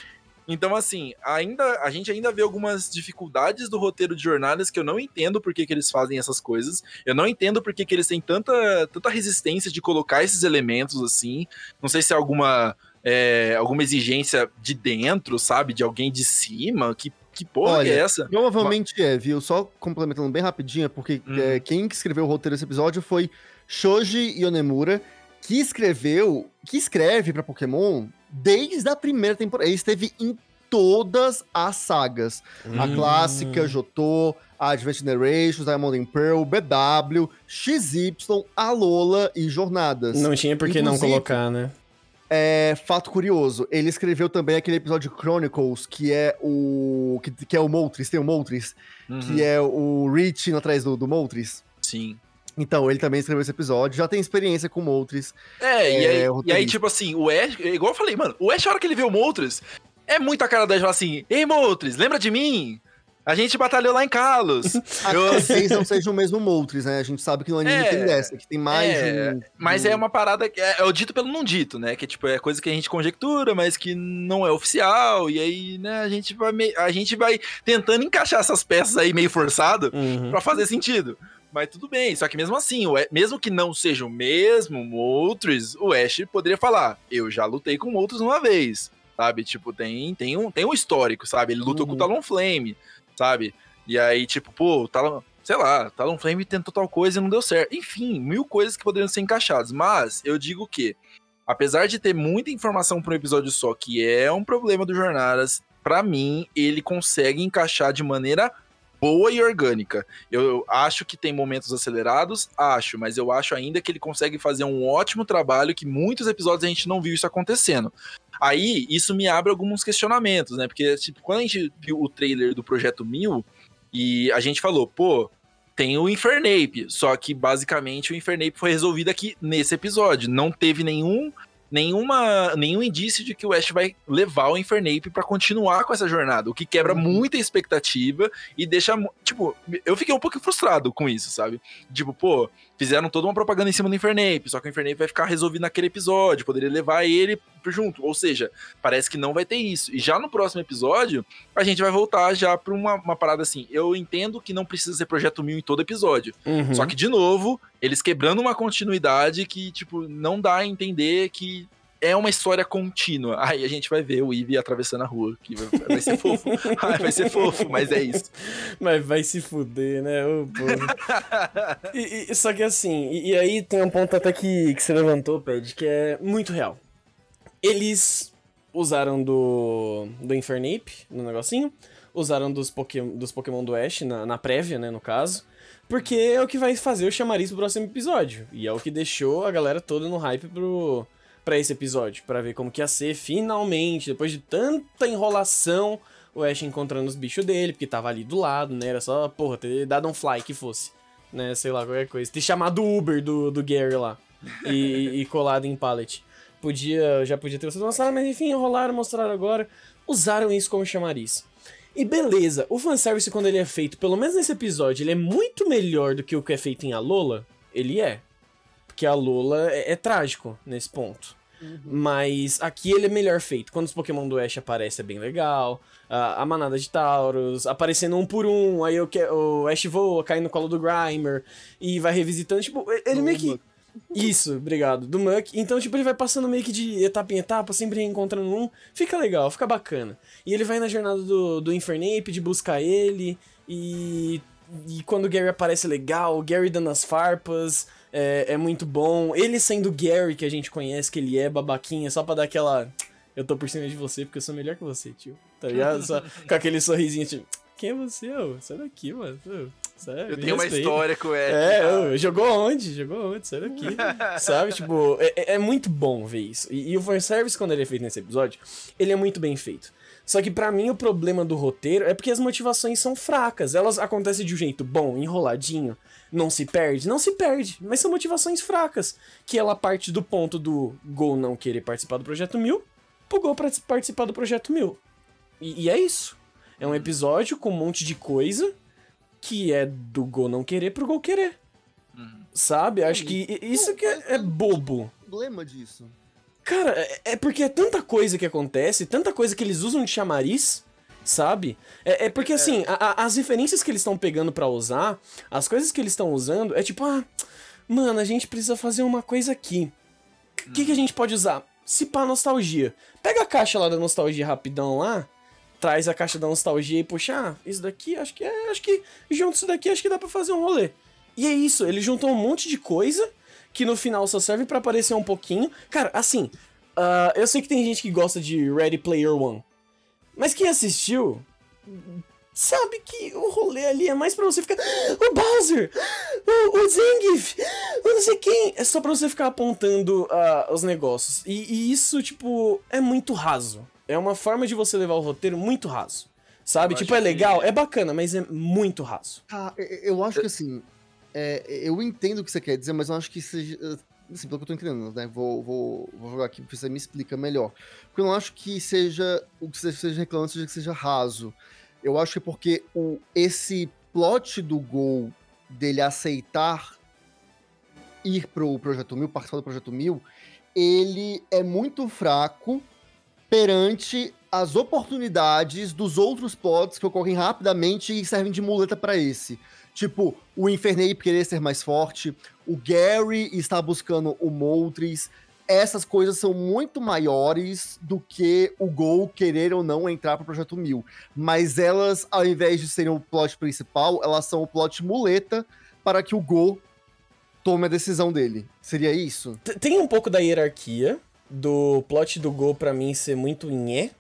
S2: Então, assim, ainda a gente ainda vê algumas dificuldades do roteiro de jornadas que eu não entendo por que, que eles fazem essas coisas. Eu não entendo por que, que eles têm tanta, tanta resistência de colocar esses elementos assim. Não sei se é alguma, é, alguma exigência de dentro, sabe? De alguém de cima. Que, que porra Olha, é essa?
S3: Provavelmente Mas... é, viu? Só complementando bem rapidinho, porque hum. é, quem escreveu o roteiro desse episódio foi Shoji Yonemura, que escreveu, que escreve para Pokémon desde a primeira temporada. Ele esteve em todas as sagas. Hum. A clássica, Jotô, a Advent Generations, Diamond and Pearl, BW, XY, Alola e Jornadas.
S1: Não tinha por que não colocar, né?
S3: É, fato curioso, ele escreveu também aquele episódio Chronicles, que é o. que, que é o Moltres, tem o Moltres, uhum. que é o Rich atrás do, do Moltres.
S2: Sim.
S3: Então, ele também escreveu esse episódio, já tem experiência com Moltres.
S2: É, é e, aí, e aí, tipo assim, o Ash, igual eu falei, mano, o Ash, a hora que ele vê o Moltres, é muito a cara da falar assim: Ei, Moltres, lembra de mim? A gente batalhou lá em Kalos.
S3: eu... Vocês não sejam o mesmo Moltres, né? A gente sabe que no anime é, tem dessa, que tem mais
S2: é,
S3: um,
S2: Mas é uma parada que é, é, o dito pelo não dito, né? Que tipo, é coisa que a gente conjectura, mas que não é oficial. E aí, né, a gente vai, me... a gente vai tentando encaixar essas peças aí meio forçado uhum. para fazer sentido. Mas tudo bem, só que mesmo assim, o mesmo que não seja o mesmo Moltres, o Ash poderia falar: Eu já lutei com outros uma vez, sabe? Tipo, tem, tem, um, tem um histórico, sabe? Ele lutou uhum. com o Talonflame, sabe? E aí, tipo, pô, Talon, sei lá, Talonflame tentou tal coisa e não deu certo. Enfim, mil coisas que poderiam ser encaixadas. Mas eu digo que, apesar de ter muita informação para um episódio só, que é um problema do Jornadas, para mim, ele consegue encaixar de maneira boa e orgânica. Eu acho que tem momentos acelerados, acho, mas eu acho ainda que ele consegue fazer um ótimo trabalho que muitos episódios a gente não viu isso acontecendo. Aí, isso me abre alguns questionamentos, né? Porque, tipo, quando a gente viu o trailer do Projeto Mil, e a gente falou, pô, tem o Infernape, só que basicamente o Infernape foi resolvido aqui nesse episódio. Não teve nenhum nenhuma, nenhum indício de que o Ash vai levar o Infernape para continuar com essa jornada, o que quebra uhum. muita expectativa e deixa, tipo, eu fiquei um pouco frustrado com isso, sabe? Tipo, pô, fizeram toda uma propaganda em cima do Infernape, só que o Infernape vai ficar resolvido naquele episódio, poderia levar ele junto, ou seja, parece que não vai ter isso. E já no próximo episódio, a gente vai voltar já pra uma, uma parada assim, eu entendo que não precisa ser Projeto Mil em todo episódio, uhum. só que, de novo, eles quebrando uma continuidade que, tipo, não dá a entender que é uma história contínua. Aí a gente vai ver o Eve atravessando a rua, que vai, vai ser fofo. Ai, vai ser fofo, mas é isso.
S1: Mas vai se fuder, né? Oh, e, e, só que assim, e, e, aí tem um ponto até que, que você levantou, Ped, que é muito real. Eles usaram do, do Infernape no negocinho, usaram dos, Poké, dos Pokémon do Ash na, na prévia, né, no caso. Porque é o que vai fazer o chamariz pro próximo episódio. E é o que deixou a galera toda no hype pro, para esse episódio, para ver como que ia ser finalmente, depois de tanta enrolação, o Ash encontrando os bichos dele, porque tava ali do lado, né? Era só, porra, ter dado um fly que fosse, né? Sei lá, qualquer coisa. Ter chamado o Uber do, do Gary lá e, e colado em pallet. Podia, já podia ter sido lançado, mas enfim, enrolaram, mostraram agora, usaram isso como chamariz. E beleza, o fanservice quando ele é feito, pelo menos nesse episódio, ele é muito melhor do que o que é feito em Alola. Ele é. Porque a Lola é, é trágico nesse ponto. Uhum. Mas aqui ele é melhor feito. Quando os Pokémon do Ash aparecem é bem legal. Uh, a manada de Tauros, aparecendo um por um. Aí o, o Ash voa, cai no colo do Grimer. E vai revisitando. Tipo, ele meio que. Isso, obrigado. Do Muck. Então, tipo, ele vai passando meio que de etapa em etapa, sempre reencontrando um. Fica legal, fica bacana. E ele vai na jornada do, do Infernape de buscar ele. E. E quando o Gary aparece legal, o Gary dando as farpas é, é muito bom. Ele sendo Gary, que a gente conhece, que ele é babaquinha, só pra dar aquela. Eu tô por cima de você porque eu sou melhor que você, tio. Tá ligado? Só com aquele sorrisinho, tipo, quem é você, ô? Sai daqui, mano.
S2: Sabe? Eu tenho uma história com ele.
S1: É, ô, jogou onde? Jogou onde? Sai daqui. Sabe? Tipo, é, é, é, muito bom ver isso. E, e o fanservice, quando ele é feito nesse episódio, ele é muito bem feito. Só que para mim o problema do roteiro é porque as motivações são fracas. Elas acontecem de um jeito bom, enroladinho não se perde? Não se perde, mas são motivações fracas. Que ela parte do ponto do Gol não querer participar do Projeto Mil pro Gol participar do Projeto Mil. E, e, é isso. É um episódio com um monte de coisa que é do Gol não querer pro Gol querer. Uhum. Sabe? Acho que isso que é, é bobo.
S3: O problema disso.
S1: Cara, é, é porque é tanta coisa que acontece, tanta coisa que eles usam de chamariz sabe? É, é porque, é. assim, a, a, as referências que eles estão pegando para usar, as coisas que eles estão usando, é tipo, ah, mano, a gente precisa fazer uma coisa aqui. O que, que a gente pode usar? Se pá nostalgia. Pega a caixa lá da nostalgia rapidão lá, traz a caixa da nostalgia e puxa, ah, isso daqui, acho que é, acho que junto isso daqui, acho que dá pra fazer um rolê. E é isso, ele juntou um monte de coisa que no final só serve para aparecer um pouquinho. Cara, assim, uh, eu sei que tem gente que gosta de Ready Player One. Mas quem assistiu sabe que o rolê ali é mais pra você ficar. O Bowser! O, o Zangief! O não sei quem! É só pra você ficar apontando uh, os negócios. E, e, isso, tipo, é muito raso. É uma forma de você levar o roteiro muito raso. Sabe? Eu tipo, é legal, que... é bacana, mas é muito raso.
S3: Ah, eu acho que assim. É, eu entendo o que você quer dizer, mas eu acho que seja assim, pelo que eu tô entendendo, né? Vou, vou, vou jogar aqui pra você me explica melhor. Porque eu não acho que seja o que você esteja reclamando seja que seja raso. Eu acho que é porque o, esse plot do Gol dele aceitar ir pro Projeto Mil, participar do Projeto Mil, ele é muito fraco perante as oportunidades dos outros plots que ocorrem rapidamente e servem de muleta para esse. Tipo, o Infernape querer ser mais forte, o Gary está buscando o Moltres, essas coisas são muito maiores do que o Gol querer ou não entrar para o Projeto Mil. Mas elas, ao invés de serem o plot principal, elas são o plot muleta para que o Gol tome a decisão dele. Seria isso?
S1: Tem um pouco da hierarquia do plot do Gol para mim ser muito nhé,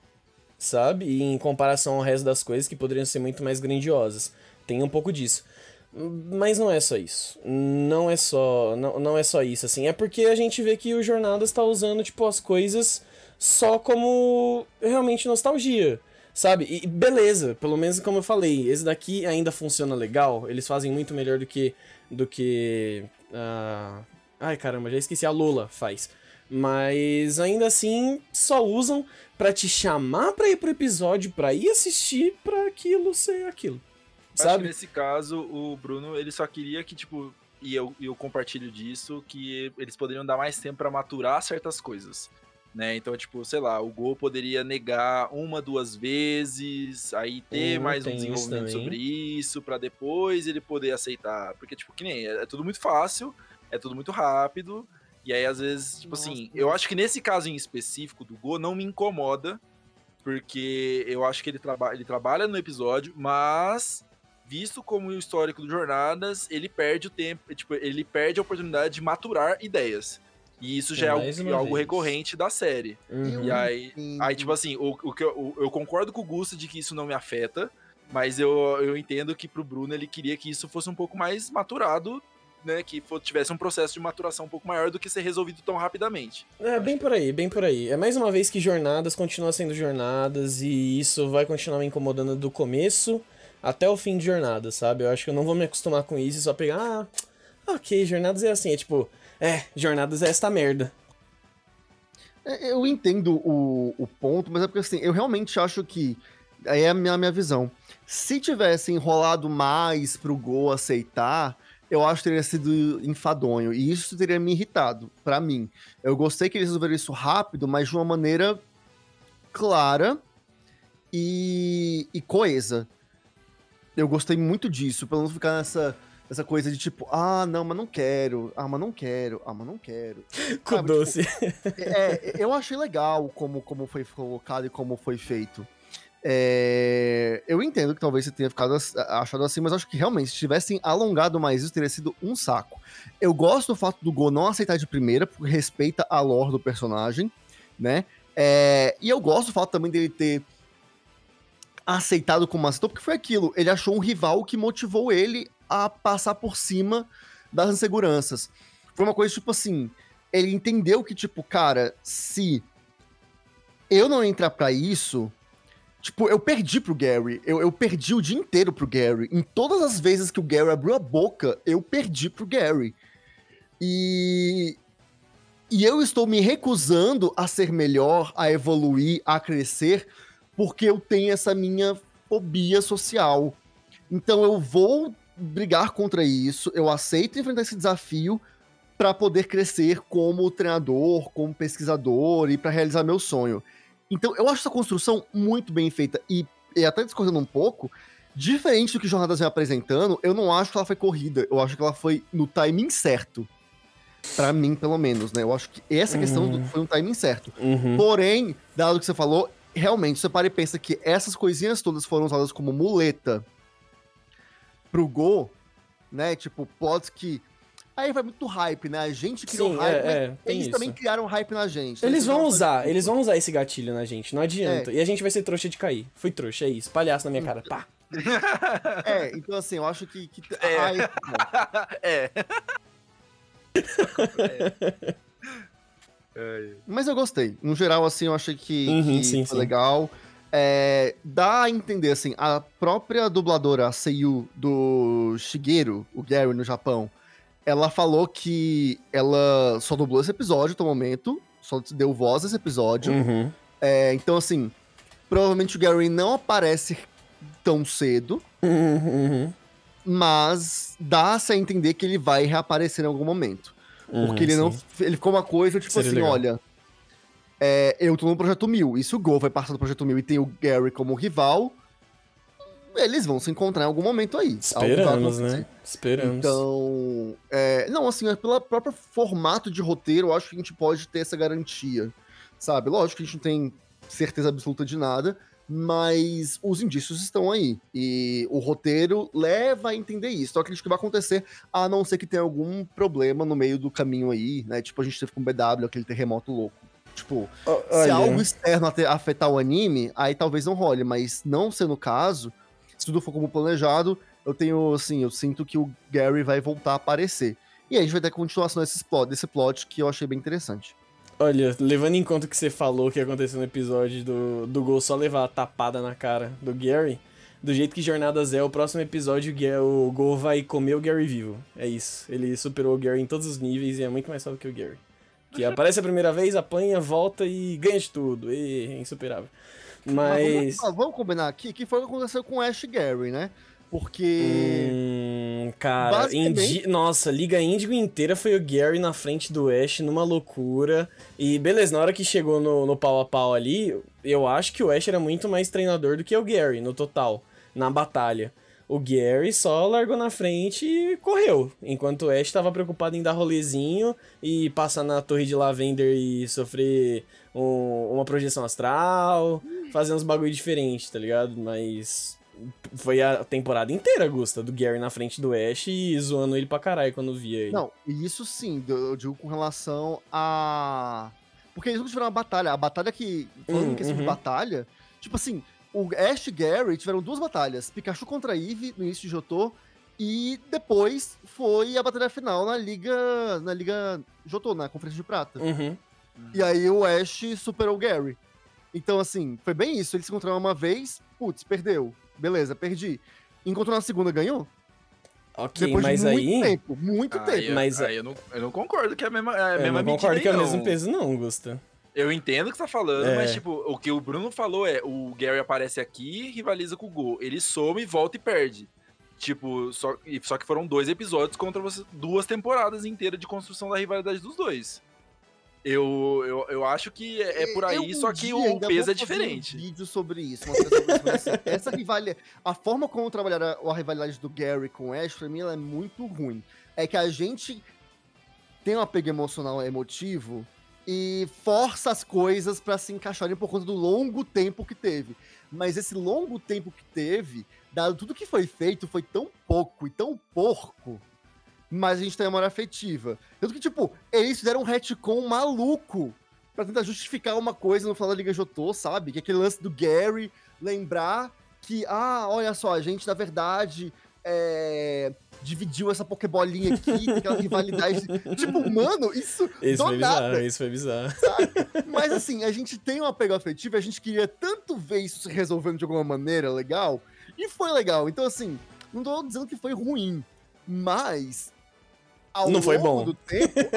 S1: sabe? E em comparação ao resto das coisas que poderiam ser muito mais grandiosas. Tem um pouco disso. Mas não é só isso. Não é só, não, não é só isso, assim. É porque a gente vê que o Jornadas tá usando, tipo, as coisas só como realmente nostalgia, sabe? E beleza, pelo menos como eu falei, esse daqui ainda funciona legal. Eles fazem muito melhor do que. do que. Uh... Ai caramba, já esqueci. A Lula faz. Mas ainda assim, só usam para te chamar pra ir pro episódio, pra ir assistir, pra aquilo ser aquilo. Sabe?
S2: nesse caso, o Bruno, ele só queria que, tipo, e eu, eu compartilho disso, que eles poderiam dar mais tempo para maturar certas coisas. Né? Então, tipo, sei lá, o Gol poderia negar uma, duas vezes, aí ter hum, mais um desenvolvimento isso sobre isso, para depois ele poder aceitar. Porque, tipo, que nem, é, é, tudo muito fácil, é tudo muito rápido, e aí, às vezes, tipo Nossa, assim, eu acho que nesse caso em específico do Go não me incomoda, porque eu acho que ele, traba ele trabalha no episódio, mas visto como o histórico do Jornadas, ele perde o tempo, tipo, ele perde a oportunidade de maturar ideias. E isso já é algo, algo recorrente da série. Uhum. E aí, aí, tipo assim, o, o que eu, eu concordo com o Gusto de que isso não me afeta, mas eu, eu entendo que pro Bruno ele queria que isso fosse um pouco mais maturado, né? Que for, tivesse um processo de maturação um pouco maior do que ser resolvido tão rapidamente.
S1: É, bem por aí, bem por aí. É mais uma vez que jornadas continua sendo jornadas e isso vai continuar me incomodando do começo até o fim de jornada, sabe? Eu acho que eu não vou me acostumar com isso e só pegar, ah, ok, jornadas é assim, é tipo, é, jornadas é esta merda.
S3: É, eu entendo o, o ponto, mas é porque assim, eu realmente acho que. Aí é a minha, a minha visão. Se tivesse enrolado mais pro Gol aceitar, eu acho que teria sido enfadonho. E isso teria me irritado, para mim. Eu gostei que eles resolveram isso rápido, mas de uma maneira clara e, e coesa eu gostei muito disso, pelo menos ficar nessa, essa coisa de tipo, ah, não, mas não quero, ah, mas não quero, ah, mas não quero.
S1: Com Sabe, doce.
S3: Tipo, é, eu achei legal como, como foi colocado e como foi feito. É, eu entendo que talvez você tenha ficado achado assim, mas acho que realmente, se tivessem alongado mais isso, teria sido um saco. Eu gosto do fato do Go não aceitar de primeira, porque respeita a lore do personagem, né? É, e eu gosto do fato também dele ter aceitado como aceitou, porque foi aquilo. Ele achou um rival que motivou ele a passar por cima das inseguranças. Foi uma coisa tipo assim. Ele entendeu que, tipo, cara, se eu não entrar para isso. Tipo, eu perdi pro Gary. Eu, eu perdi o dia inteiro pro Gary. Em todas as vezes que o Gary abriu a boca, eu perdi pro Gary. E. E eu estou me recusando a ser melhor, a evoluir, a crescer, porque eu tenho essa minha fobia social. Então eu vou brigar contra isso, eu aceito enfrentar esse desafio para poder crescer como treinador, como pesquisador e para realizar meu sonho. Então eu acho essa construção muito bem feita e, e até discordando um pouco, diferente do que Jornadas vem apresentando, eu não acho que ela foi corrida, eu acho que ela foi no timing certo. Para mim, pelo menos, né? Eu acho que essa questão uhum. foi um timing certo. Uhum. Porém, dado que você falou, realmente, você para e pensa que essas coisinhas todas foram usadas como muleta pro Go, né? Tipo, plots que. Aí vai muito hype, né? A gente criou Sim, hype, é, é, eles isso. também criaram hype na gente.
S1: Eles vão usar, eles vão usar esse gatilho na gente, não adianta. É. E a gente vai ser trouxa de cair. Fui trouxa, é isso. Palhaço na minha cara, pá.
S3: É, então assim, eu acho que. que...
S2: É. Ai, é.
S3: é. Mas eu gostei. No geral, assim, eu achei que,
S1: uhum,
S3: que
S1: sim,
S3: foi
S1: sim.
S3: legal. É, dá a entender, assim, a própria dubladora, a Seiyu, do Shigeru, o Gary, no Japão, ela falou que ela só dublou esse episódio até o momento, só deu voz a esse episódio.
S1: Uhum.
S3: É, então, assim, provavelmente o Gary não aparece tão cedo,
S1: uhum.
S3: mas dá-se a entender que ele vai reaparecer em algum momento. Porque ele sim. não. Ele ficou uma coisa, tipo Seria assim, legal. olha. É, eu tô no Projeto Mil. E se o Gol vai passar do Projeto Mil e tem o Gary como rival. eles vão se encontrar em algum momento aí.
S1: Esperamos, né? Esperamos.
S3: Então, é, não, assim, é pelo próprio formato de roteiro, eu acho que a gente pode ter essa garantia, sabe? Lógico que a gente não tem certeza absoluta de nada, mas os indícios estão aí. E o roteiro leva a entender isso. Então, acredito que vai acontecer, a não ser que tenha algum problema no meio do caminho aí, né? Tipo, a gente teve com o BW, aquele terremoto louco. Tipo, Olha. se algo externo afetar o anime, aí talvez não role, mas não sendo o caso, se tudo for como planejado, eu tenho, assim, eu sinto que o Gary vai voltar a aparecer. E aí a gente vai ter a continuação desse plot, desse plot que eu achei bem interessante.
S1: Olha, levando em conta o que você falou que aconteceu no episódio do, do Gol só levar a tapada na cara do Gary, do jeito que Jornadas é, o próximo episódio o Gol vai comer o Gary vivo. É isso. Ele superou o Gary em todos os níveis e é muito mais forte que o Gary. Que aparece a primeira vez, apanha, volta e ganha de tudo. E é insuperável. Mas.
S3: Mas vamos, vamos, combinar aqui que foi o que aconteceu com o Ash Gary, né? Porque.
S1: Hum, cara, basicamente... Indi... nossa, Liga Índigo inteira foi o Gary na frente do Ash numa loucura. E beleza, na hora que chegou no, no pau a pau ali, eu acho que o Ash era muito mais treinador do que o Gary, no total, na batalha. O Gary só largou na frente e correu, enquanto o Ash estava preocupado em dar rolezinho e passar na torre de Lavender e sofrer um, uma projeção astral, fazer uns bagulho diferente, tá ligado? Mas foi a temporada inteira, Gusta, do Gary na frente do Ash e zoando ele pra caralho quando via ele.
S3: Não, isso sim, eu digo com relação a. Porque eles não tiveram uma batalha. A batalha que. Falando hum, em questão uhum. de batalha, tipo assim, o Ash e Gary tiveram duas batalhas. Pikachu contra Eve no início de Jotô. E depois foi a batalha final na Liga. Na Liga Jotô, na Conferência de Prata.
S1: Uhum.
S3: E aí o Ash superou o Gary. Então, assim, foi bem isso. Eles se encontraram uma vez, putz, perdeu. Beleza, perdi. Encontrou na segunda, ganhou?
S1: Ok, Depois mas de muito
S3: aí. Tempo, muito
S2: aí,
S3: tempo.
S2: Mas aí eu não, eu não concordo que é a mesma, é a
S1: eu
S2: mesma
S1: não concordo que é o mesmo peso, não, Gusta.
S2: Eu entendo o que você tá falando, é. mas, tipo, o que o Bruno falou é: o Gary aparece aqui rivaliza com o Go. Ele some, volta e perde. Tipo, só, só que foram dois episódios contra você, duas temporadas inteiras de construção da rivalidade dos dois. Eu, eu, eu acho que é, é por aí, só que o peso é diferente.
S3: Um vídeo sobre isso. Sobre isso assim, essa rivalidade, a forma como trabalhar a, rivalidade do Gary com o Ash, pra mim, ela é muito ruim. É que a gente tem um apego emocional emotivo e força as coisas para se encaixarem por conta do longo tempo que teve. Mas esse longo tempo que teve, dado tudo que foi feito, foi tão pouco e tão porco mas a gente tem memória afetiva. Tanto que, tipo, eles fizeram um retcon maluco pra tentar justificar uma coisa no final da Liga Jotô, sabe? Que é aquele lance do Gary lembrar que, ah, olha só, a gente, na verdade, é, dividiu essa pokebolinha aqui, aquela rivalidade. tipo, mano, isso.
S1: Isso
S3: foi
S1: nada, bizarro, isso foi bizarro.
S3: Sabe? Mas assim, a gente tem um apego afetivo, a gente queria tanto ver isso se resolvendo de alguma maneira legal, e foi legal. Então, assim, não tô dizendo que foi ruim, mas ao
S1: não foi bom.
S3: do tempo,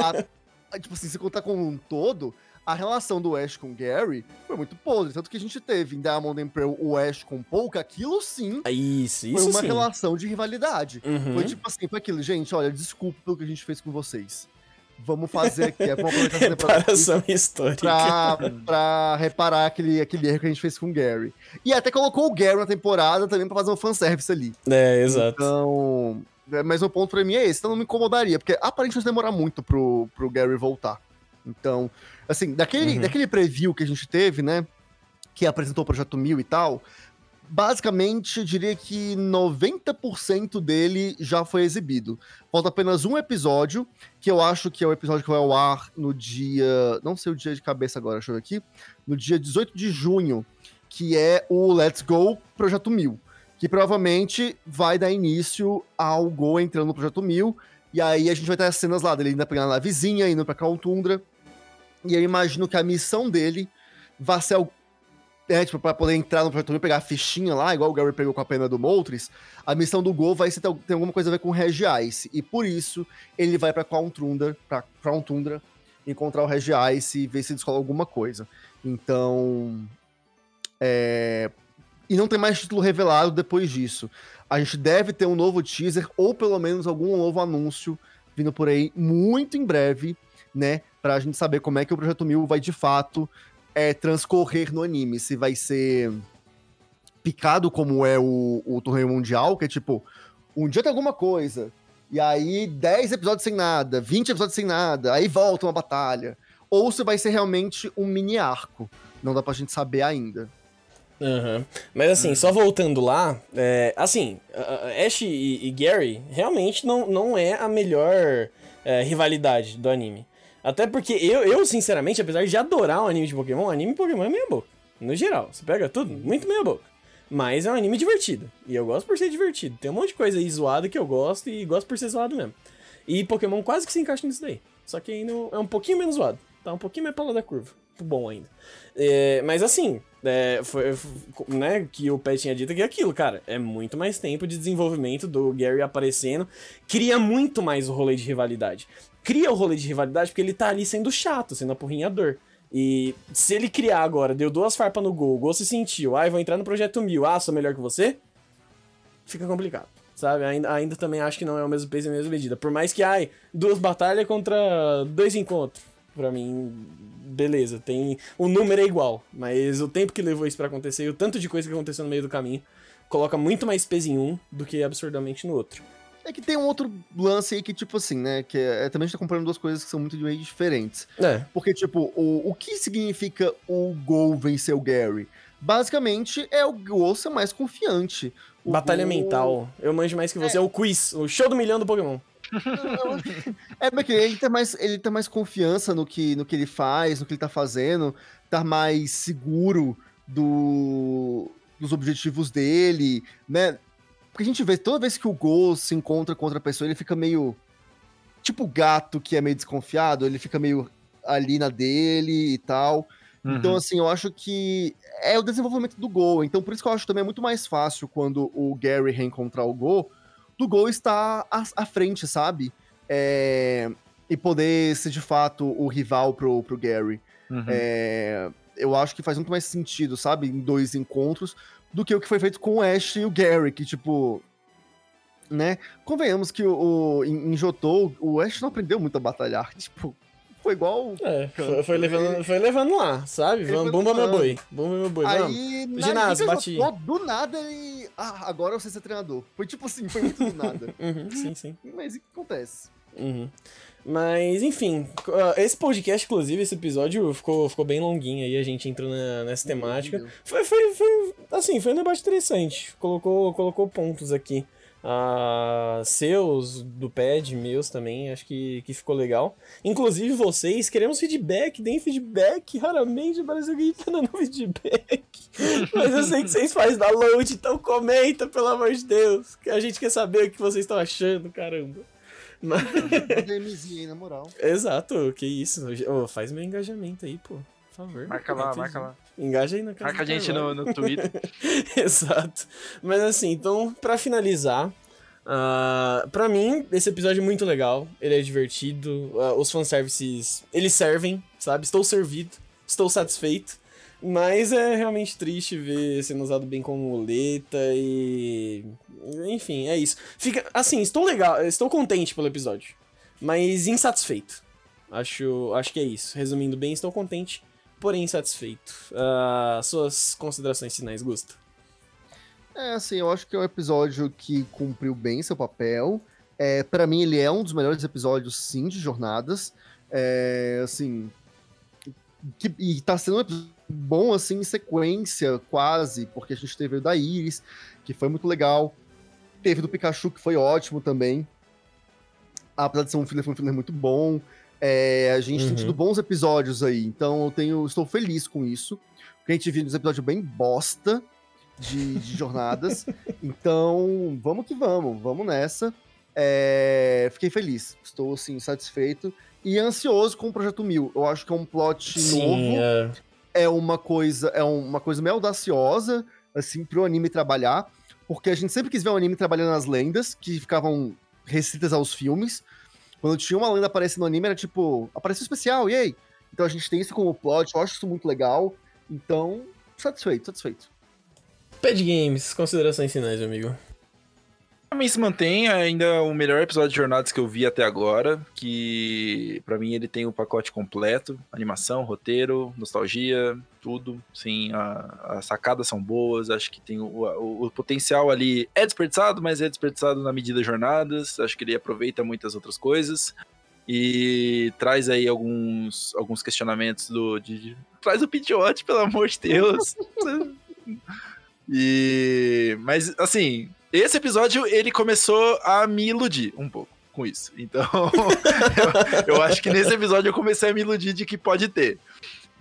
S3: a, tipo assim, se contar com um todo, a relação do Ash com Gary foi muito podre. Tanto que a gente teve em Diamond Pearl o Ash com Polka, aquilo sim.
S1: Ah, isso, isso
S3: Foi uma
S1: sim.
S3: relação de rivalidade.
S1: Uhum.
S3: Foi tipo assim, foi aquilo, gente, olha, desculpa pelo que a gente fez com vocês. Vamos fazer aqui, é,
S1: essa Reparação histórica.
S3: Pra, pra, reparar aquele, aquele erro que a gente fez com o Gary. E até colocou o Gary na temporada também pra fazer um fanservice ali.
S1: É, exato.
S3: Então, mas o ponto pra mim é esse, então não me incomodaria, porque aparentemente demora muito pro, pro Gary voltar. Então, assim, daquele, uhum. daquele preview que a gente teve, né, que apresentou o Projeto Mil e tal, basicamente, eu diria que 90% dele já foi exibido. Falta apenas um episódio, que eu acho que é o episódio que vai ao ar no dia. Não sei o dia de cabeça agora, deixa eu ver aqui. No dia 18 de junho, que é o Let's Go Projeto Mil que provavelmente vai dar início ao Go entrando no Projeto Mil, e aí a gente vai ter as cenas lá dele ainda pegando a vizinha, indo pra Caltundra, e eu imagino que a missão dele vai ser é, tipo, pra poder entrar no Projeto Mil, pegar a fichinha lá, igual o Gary pegou com a pena do Moltres, a missão do Go vai ser, ter alguma coisa a ver com o Regice, e por isso ele vai pra Caltundra, pra Caltundra, encontrar o Regice e ver se descola alguma coisa. Então, é, e não tem mais título revelado depois disso. A gente deve ter um novo teaser, ou pelo menos algum novo anúncio vindo por aí muito em breve, né? Pra gente saber como é que o Projeto Mil vai de fato é, transcorrer no anime. Se vai ser picado como é o, o torneio mundial, que é tipo, um dia tem alguma coisa, e aí 10 episódios sem nada, 20 episódios sem nada, aí volta uma batalha. Ou se vai ser realmente um mini arco. Não dá pra gente saber ainda.
S1: Uhum. Mas assim, só voltando lá, é, assim, Ash e, e, Gary realmente não, não é a melhor é, rivalidade do anime. Até porque eu, eu, sinceramente, apesar de adorar o anime de Pokémon, o anime Pokémon é meia boca. No geral, você pega tudo, muito meia boca. Mas é um anime divertido. E eu gosto por ser divertido. Tem um monte de coisa aí zoada que eu gosto e gosto por ser zoado mesmo. E Pokémon quase que se encaixa nisso daí. Só que ainda é um pouquinho menos zoado. Tá um pouquinho mais pra lá da curva. Bom ainda. É, mas assim, é, foi, né, que o Pet tinha dito que é aquilo, cara, é muito mais tempo de desenvolvimento do Gary aparecendo, cria muito mais o rolê de rivalidade. Cria o rolê de rivalidade porque ele tá ali sendo chato, sendo apurrinhador. E se ele criar agora, deu duas farpas no gol, o gol se sentiu, ai, ah, vou entrar no projeto mil, ah, sou melhor que você, fica complicado, sabe? Ainda, ainda também acho que não é o mesmo peso e a mesma medida. Por mais que, ai, duas batalhas contra dois encontros, pra mim, beleza, tem. O número é igual, mas o tempo que levou isso para acontecer e o tanto de coisa que aconteceu no meio do caminho coloca muito mais peso em um do que absurdamente no outro.
S3: É que tem um outro lance aí que, tipo assim, né? Que é, é também a gente tá comparando duas coisas que são muito meio diferentes.
S1: É.
S3: Porque, tipo, o, o que significa o Gol vencer o Gary? Basicamente, é o Gol ser mais confiante. O
S1: Batalha mental. Eu manjo mais que você. É. é o quiz, o show do milhão do Pokémon.
S3: é porque ele tem mais, ele tem mais confiança no que, no que ele faz, no que ele tá fazendo, tá mais seguro do, dos objetivos dele, né? Porque a gente vê, toda vez que o Gol se encontra com outra pessoa, ele fica meio. Tipo gato que é meio desconfiado, ele fica meio ali na dele e tal. Então, uhum. Então, assim, eu acho que é o desenvolvimento do Gol. Então, por isso que eu acho também muito mais fácil quando o Gary reencontrar o Gol, do Gol estar à, à frente, sabe? É... E poder ser de fato o rival pro, pro Gary. Uhum. É... Eu acho que faz muito mais sentido, sabe? Em dois encontros, do que o que foi feito com o Ash e o Gary, que, tipo. Né? Convenhamos que o, o em, em Jotô, o Ash não aprendeu muito a batalhar. Tipo, foi igual.
S1: É, foi, foi, levando, foi levando lá, sabe? Vamos, bumba meu boi. Bumba meu boi.
S3: Aí, vamos. Ginásio, bati. do nada ele. Ah, agora você ser treinador. Foi tipo assim, foi muito do nada.
S1: uhum, sim, sim.
S3: Mas o que acontece?
S1: Uhum. Mas, enfim, ah, esse podcast, inclusive, esse episódio ficou, ficou bem longuinho aí, a gente entrou na, nessa temática. Foi, foi, foi, assim, foi um debate interessante. Colocou, colocou pontos aqui. Uh, seus, do pad, meus também, acho que, que ficou legal. Inclusive vocês, queremos feedback, deem feedback. Raramente parece alguém tá dando feedback. Mas eu sei que vocês fazem download, então comenta, pelo amor de Deus. Que a gente quer saber o que vocês estão achando, caramba.
S3: Mas... DMzinho na moral.
S1: Exato, que isso. Oh, faz meu engajamento aí, pô. Favor.
S2: Marca lá, marca lá.
S1: Engaja aí na
S2: casa Marca a gente no, no Twitter.
S1: Exato. Mas assim, então, pra finalizar, uh, pra mim, esse episódio é muito legal. Ele é divertido. Uh, os fanservices, eles servem, sabe? Estou servido. Estou satisfeito. Mas é realmente triste ver sendo usado bem como muleta e. Enfim, é isso. Fica. Assim, estou legal, estou contente pelo episódio. Mas insatisfeito. Acho, acho que é isso. Resumindo bem, estou contente, porém insatisfeito. Uh, suas considerações finais, Gusto?
S3: É, assim, eu acho que é um episódio que cumpriu bem seu papel. É, para mim, ele é um dos melhores episódios, sim, de jornadas. É, assim. Que, e tá sendo um bom, assim, em sequência, quase, porque a gente teve o da Iris, que foi muito legal. Teve do Pikachu, que foi ótimo também. Apesar de ser um filler, foi um filler muito bom. É, a gente uhum. tem tido bons episódios aí, então eu tenho, estou feliz com isso. Porque a gente viu uns episódios bem bosta de, de jornadas. então, vamos que vamos, vamos nessa. É, fiquei feliz, estou assim, satisfeito e ansioso com o Projeto Mil. Eu acho que é um plot Sim, novo. É é uma coisa, é uma coisa meio audaciosa, assim, pro anime trabalhar, porque a gente sempre quis ver um anime trabalhando nas lendas, que ficavam restritas aos filmes. Quando tinha uma lenda aparecendo no anime, era tipo, apareceu especial, e aí? Então a gente tem isso como plot, eu acho isso muito legal. Então, satisfeito, satisfeito.
S1: Pad Games, considerações finais, amigo.
S2: Também se mantém ainda o melhor episódio de Jornadas que eu vi até agora, que para mim ele tem o pacote completo, animação, roteiro, nostalgia, tudo. Sim, as sacadas são boas, acho que tem o, o, o, potencial ali é desperdiçado, mas é desperdiçado na medida jornadas, acho que ele aproveita muitas outras coisas e traz aí alguns, alguns questionamentos do de, de, traz o Pidgeot, pelo amor de Deus. e mas assim, esse episódio, ele começou a me iludir um pouco com isso. Então, eu, eu, acho que nesse episódio eu comecei a me iludir de que pode ter.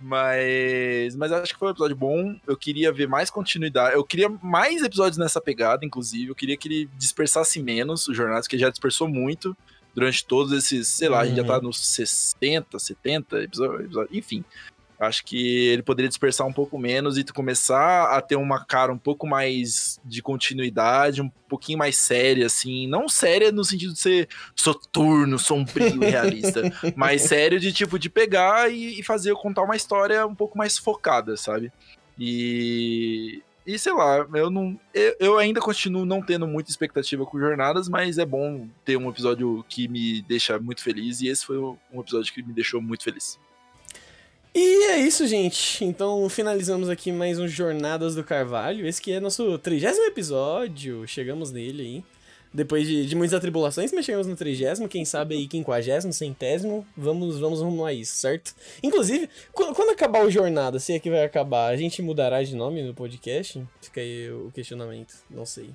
S2: Mas, mas acho que foi um episódio bom. Eu queria ver mais continuidade. Eu queria mais episódios nessa pegada, inclusive. Eu queria que ele dispersasse menos o Jornadas, que já dispersou muito durante todos esses, sei lá, uhum. a gente já tá uhum. nos 60, 70 episódios, enfim. Acho que ele poderia dispersar um pouco menos e começar a ter uma cara um pouco mais de continuidade, um pouquinho mais séria, assim. Não séria no sentido de ser soturno, sombrio e realista, mas sério de tipo de pegar e, e fazer contar uma história um pouco mais focada, sabe? E, e sei lá, eu não. Eu, eu, ainda continuo não tendo muita expectativa com jornadas, mas é bom ter um episódio que me deixa muito feliz. E esse foi um episódio que me deixou muito feliz.
S1: E é isso, gente. Então finalizamos aqui mais um Jornadas do Carvalho. Esse que é nosso trigésimo episódio. Chegamos nele aí. Depois de, de muitas atribulações, mas chegamos no trigésimo, quem sabe aí quinquagésimo, centésimo, vamos, vamos rumo a isso, certo? Inclusive, quando, quando acabar o Jornada, se é que vai acabar, a gente mudará de nome no podcast? Fica aí o questionamento, não sei.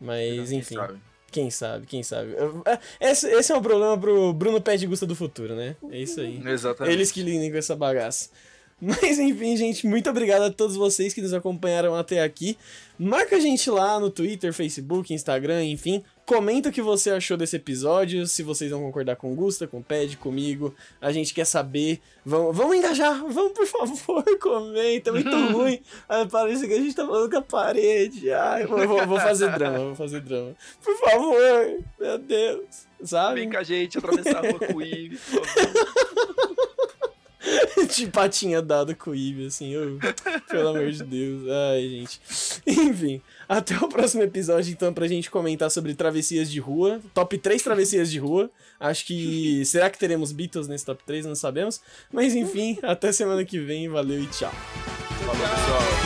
S1: Mas, enfim. Sabe. Quem sabe, quem sabe. É, esse, esse é um problema pro Bruno Pé de Gusta do futuro, né? É isso aí.
S2: Exatamente.
S1: Eles que lidem com essa bagaça. Mas enfim, gente, muito obrigado a todos vocês que nos acompanharam até aqui. Marca a gente lá no Twitter, Facebook, Instagram, enfim. Comenta o que você achou desse episódio, se vocês vão concordar com o Gusta, com o Ped, comigo. A gente quer saber. Vamos, vamos engajar, vamos por favor, comenta. Muito ruim. Ah, parece que a gente tá falando com a parede. Ai, vou, vou, vou fazer drama, vou fazer drama. Por favor, meu Deus. Sabe?
S2: Vem com a gente atravessar a rua com o Ive, por favor.
S1: de patinha dada com o Ivy, assim, eu, pelo amor de Deus. Ai, gente. Enfim, até o próximo episódio, então, pra gente comentar sobre travessias de rua. Top 3 travessias de rua. Acho que. Será que teremos Beatles nesse top 3? Não sabemos. Mas enfim, até semana que vem. Valeu e tchau.
S2: Falou, pessoal.